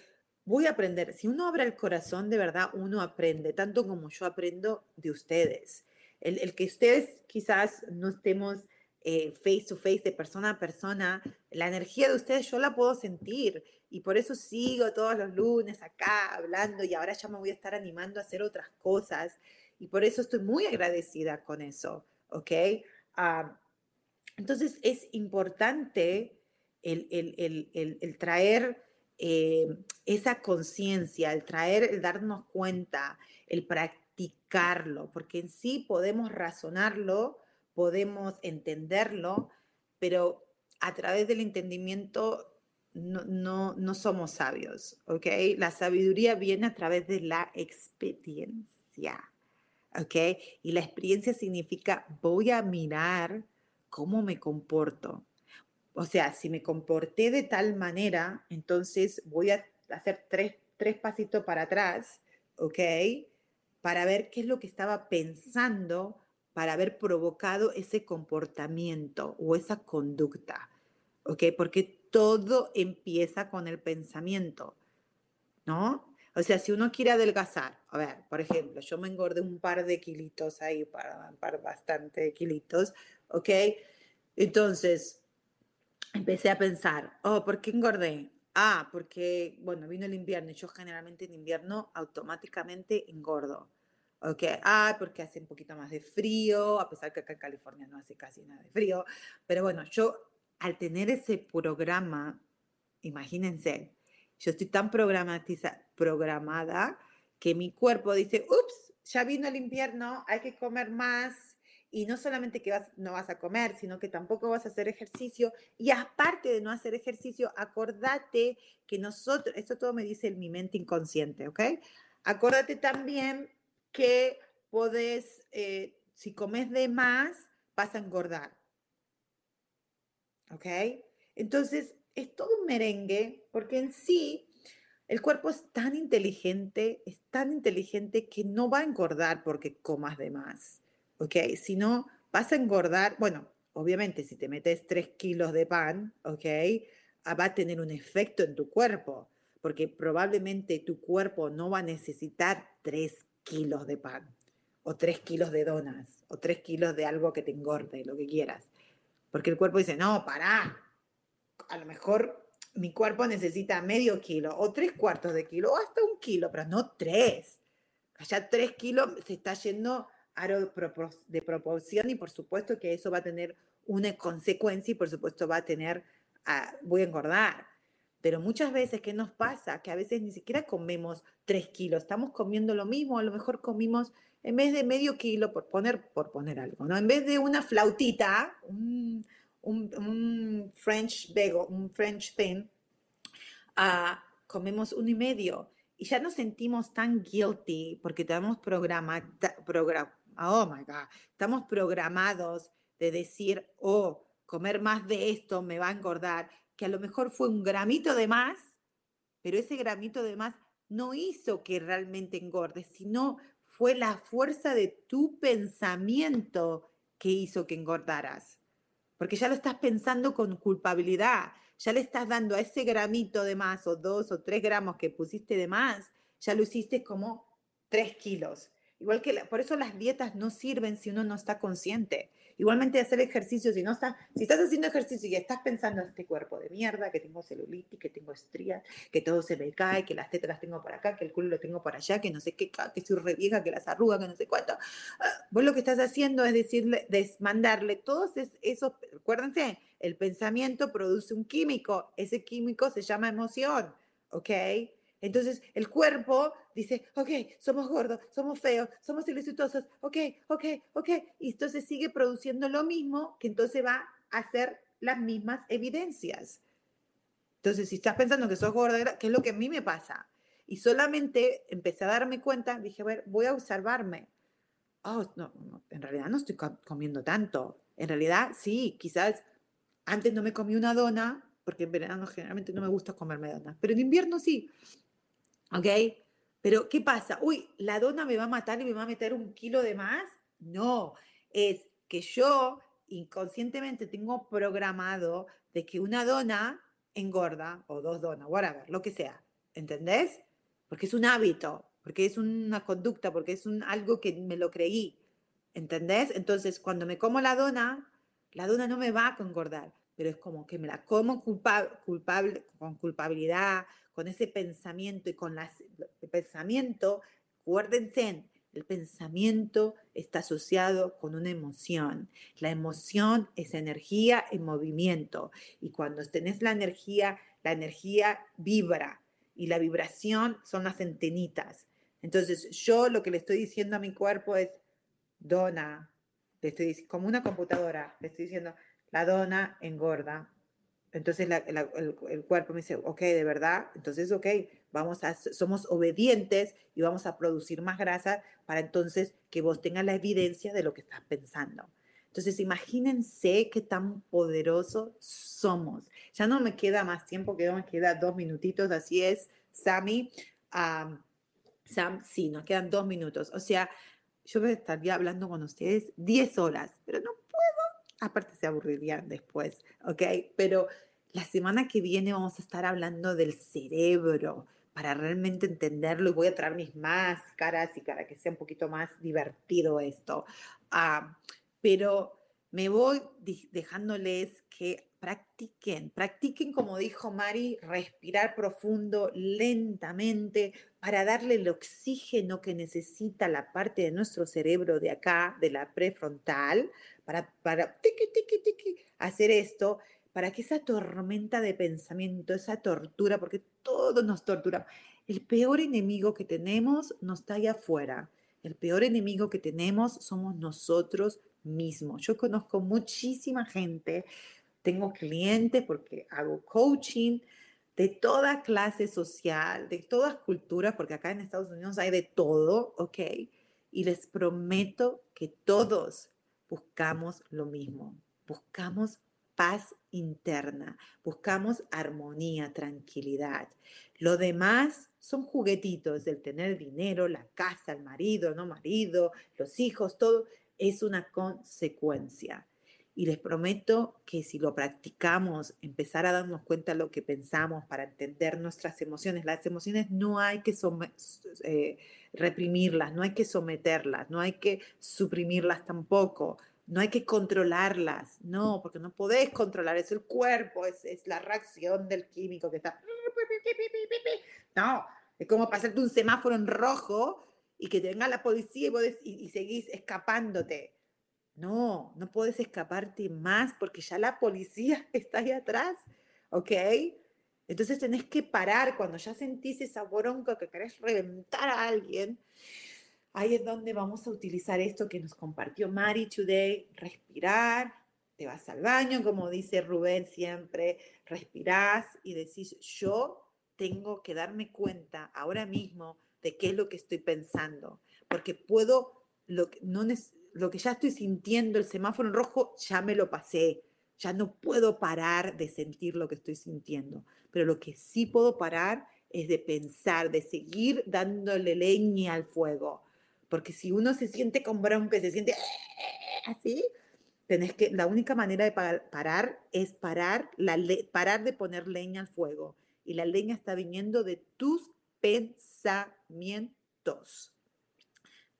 voy a aprender, si uno abre el corazón, de verdad uno aprende, tanto como yo aprendo de ustedes. El, el que ustedes quizás no estemos eh, face to face, de persona a persona, la energía de ustedes yo la puedo sentir y por eso sigo todos los lunes acá hablando y ahora ya me voy a estar animando a hacer otras cosas y por eso estoy muy agradecida con eso, ¿ok? Ah, entonces es importante el, el, traer eh, esa conciencia, el traer, el darnos cuenta, el practicarlo, porque en sí podemos razonarlo, podemos entenderlo, pero a través del entendimiento no, no, somos sabios, ¿ok? La sabiduría viene a través de la experiencia, ¿ok? Y la experiencia significa voy a mirar cómo me comporto. O sea, si me comporté de tal manera, entonces voy a hacer tres, tres pasitos para atrás, ¿ok? Para ver qué es lo que estaba pensando para haber provocado ese comportamiento o esa conducta, ¿ok? Porque todo empieza con el pensamiento, ¿no? O sea, si uno quiere adelgazar, a ver, por ejemplo, yo me engordé un par de kilitos ahí, para, par bastante kilitos, ¿ok? Entonces, empecé a pensar, oh, ¿por qué engordé? Ah, porque, bueno, vino el invierno y yo generalmente en invierno automáticamente engordo. Ok, ah, porque hace un poquito más de frío, a pesar que acá en California no hace casi nada de frío. Pero bueno, yo al tener ese programa, imagínense, yo estoy tan programada que mi cuerpo dice, ups, ya vino el invierno, hay que comer más. Y no solamente que vas, no vas a comer, sino que tampoco vas a hacer ejercicio. Y aparte de no hacer ejercicio, acordate que nosotros, esto todo me dice mi mente inconsciente, ¿ok? Acordate también que podés, eh, si comes de más, vas a engordar. ¿Ok? Entonces, es todo un merengue porque en sí el cuerpo es tan inteligente, es tan inteligente que no va a engordar porque comas de más. ¿Ok? Si no, vas a engordar, bueno, obviamente si te metes 3 kilos de pan, ¿ok? Ah, va a tener un efecto en tu cuerpo, porque probablemente tu cuerpo no va a necesitar 3 kilos de pan, o tres kilos de donas, o tres kilos de algo que te engorde, lo que quieras. Porque el cuerpo dice, no, pará, a lo mejor mi cuerpo necesita medio kilo o tres cuartos de kilo o hasta un kilo, pero no tres. Ya tres kilos se está yendo a de proporción y por supuesto que eso va a tener una consecuencia y por supuesto va a tener, ah, voy a engordar. Pero muchas veces, ¿qué nos pasa? Que a veces ni siquiera comemos tres kilos, estamos comiendo lo mismo, a lo mejor comimos en vez de medio kilo, por poner, por poner algo, ¿no? En vez de una flautita, un, un, French bagel, un French thing, uh, comemos uno y medio. Y ya nos sentimos tan guilty porque estamos programados, oh my estamos programados de decir, oh, comer más de esto me va a engordar, que a lo mejor fue un gramito de más, pero ese gramito de más no hizo que realmente engordes, sino fue la fuerza de tu pensamiento que hizo que engordaras porque ya lo estás pensando con culpabilidad, ya le estás dando a ese gramito de más o dos o tres gramos que pusiste de más, ya lo hiciste como tres kilos. Igual que por eso las dietas no sirven si uno no está consciente. Igualmente hacer ejercicio, si no estás, si estás haciendo ejercicio y estás pensando en este cuerpo de mierda, que tengo celulitis, que tengo estrías, que todo se me cae, que las tetas las tengo por acá, que el culo lo tengo por allá, que no sé qué, que soy re vieja, que las arrugas, que no sé cuánto. Ah, vos lo que estás haciendo es decirle, desmandarle todos esos, acuérdense, el pensamiento produce un químico, ese químico se llama emoción, ¿ok? Entonces el cuerpo dice, ok, somos gordos, somos feos, somos ilusiosos, ok, ok, ok. Y entonces sigue produciendo lo mismo que entonces va a hacer las mismas evidencias. Entonces, si estás pensando que sos gorda, ¿qué es lo que a mí me pasa? Y solamente empecé a darme cuenta, dije, a ver, voy a observarme. Oh, no, en realidad no estoy comiendo tanto. En realidad, sí, quizás antes no me comí una dona, porque en verano generalmente no me gusta comerme donas, pero en invierno sí. ¿Ok? Pero ¿qué pasa? Uy, ¿la dona me va a matar y me va a meter un kilo de más? No, es que yo inconscientemente tengo programado de que una dona engorda, o dos donas, whatever, lo que sea. ¿Entendés? Porque es un hábito, porque es una conducta, porque es un, algo que me lo creí. ¿Entendés? Entonces, cuando me como la dona, la dona no me va a engordar, pero es como que me la como culpable, con culpabilidad, con ese pensamiento y con las, el pensamiento, acuérdense, el pensamiento está asociado con una emoción. La emoción es energía en movimiento y cuando tenés la energía, la energía vibra y la vibración son las antenitas. Entonces yo lo que le estoy diciendo a mi cuerpo es, dona, le estoy como una computadora, le estoy diciendo, la dona engorda, entonces el, cuerpo me dice, ok, de verdad, entonces, ok, vamos a, somos obedientes y vamos a producir más grasa para entonces que vos tengas la evidencia de lo que estás pensando. Entonces, imagínense qué tan poderosos somos. Ya no me queda más tiempo, que me queda dos minutitos, así es, Sammy. Sam, sí, nos quedan dos minutos. O sea, yo estaría hablando con ustedes 10 horas, pero no aparte se aburrirían después, ¿ok? Pero la semana que viene vamos a estar hablando del cerebro para realmente entenderlo y voy a traer mis máscaras y para que sea un poquito más divertido esto. Ah, pero me voy dejándoles que practiquen, practiquen como dijo Mari, respirar profundo, lentamente, para darle el oxígeno que necesita la parte de nuestro cerebro de acá, de la prefrontal, para, para hacer esto, para que esa tormenta de pensamiento, esa tortura, porque todo nos tortura, el peor enemigo que tenemos no está allá afuera. El peor enemigo que tenemos somos nosotros mismos. Yo conozco muchísima gente tengo clientes porque hago coaching de toda clase social, de todas culturas, porque acá en Estados Unidos hay de todo, ¿ok? Y les prometo que todos buscamos lo mismo, buscamos paz interna, buscamos armonía, tranquilidad. Lo demás son juguetitos, el tener dinero, la casa, el marido, no marido, los hijos, todo es una consecuencia. Y les prometo que si lo practicamos, empezar a darnos cuenta de lo que pensamos para entender nuestras emociones, las emociones no hay que eh, reprimirlas, no hay que someterlas, no hay que suprimirlas tampoco. no hay que controlarlas, no, porque no podés controlar, es el cuerpo, es, es la reacción del químico que está... No, es como pasarte un semáforo en rojo y que te venga la policía y, y, seguís escapándote. No, no puedes escaparte más porque ya la policía está ahí atrás, ¿ok? Entonces tenés que parar cuando ya sentís esa bronca que querés reventar a alguien Ahí es donde vamos a utilizar esto que nos compartió Mari today, respirar, te vas al baño, como dice Rubén siempre, respirás y decís, yo tengo que darme cuenta ahora mismo de qué es lo que estoy pensando, porque puedo, lo no, lo que ya estoy sintiendo, el semáforo en rojo, ya me lo pasé, ya no puedo parar de sentir lo que estoy sintiendo, pero lo que sí puedo parar es de pensar, de seguir dándole leña al fuego, porque si uno se siente con bronca, se siente así, tenés que, la única manera de parar es parar, parar de poner leña al fuego. Y la leña está viniendo de tus pensamientos.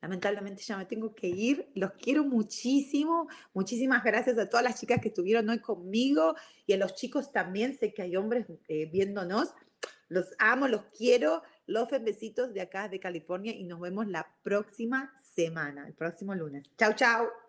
Lamentablemente ya me tengo que ir. Los quiero muchísimo. Muchísimas gracias a todas las chicas que estuvieron hoy conmigo y a los chicos también. Sé que hay hombres eh, viéndonos. Los amo, los quiero. Los besitos de acá de California y nos vemos la próxima semana, el próximo lunes. Chao, chao.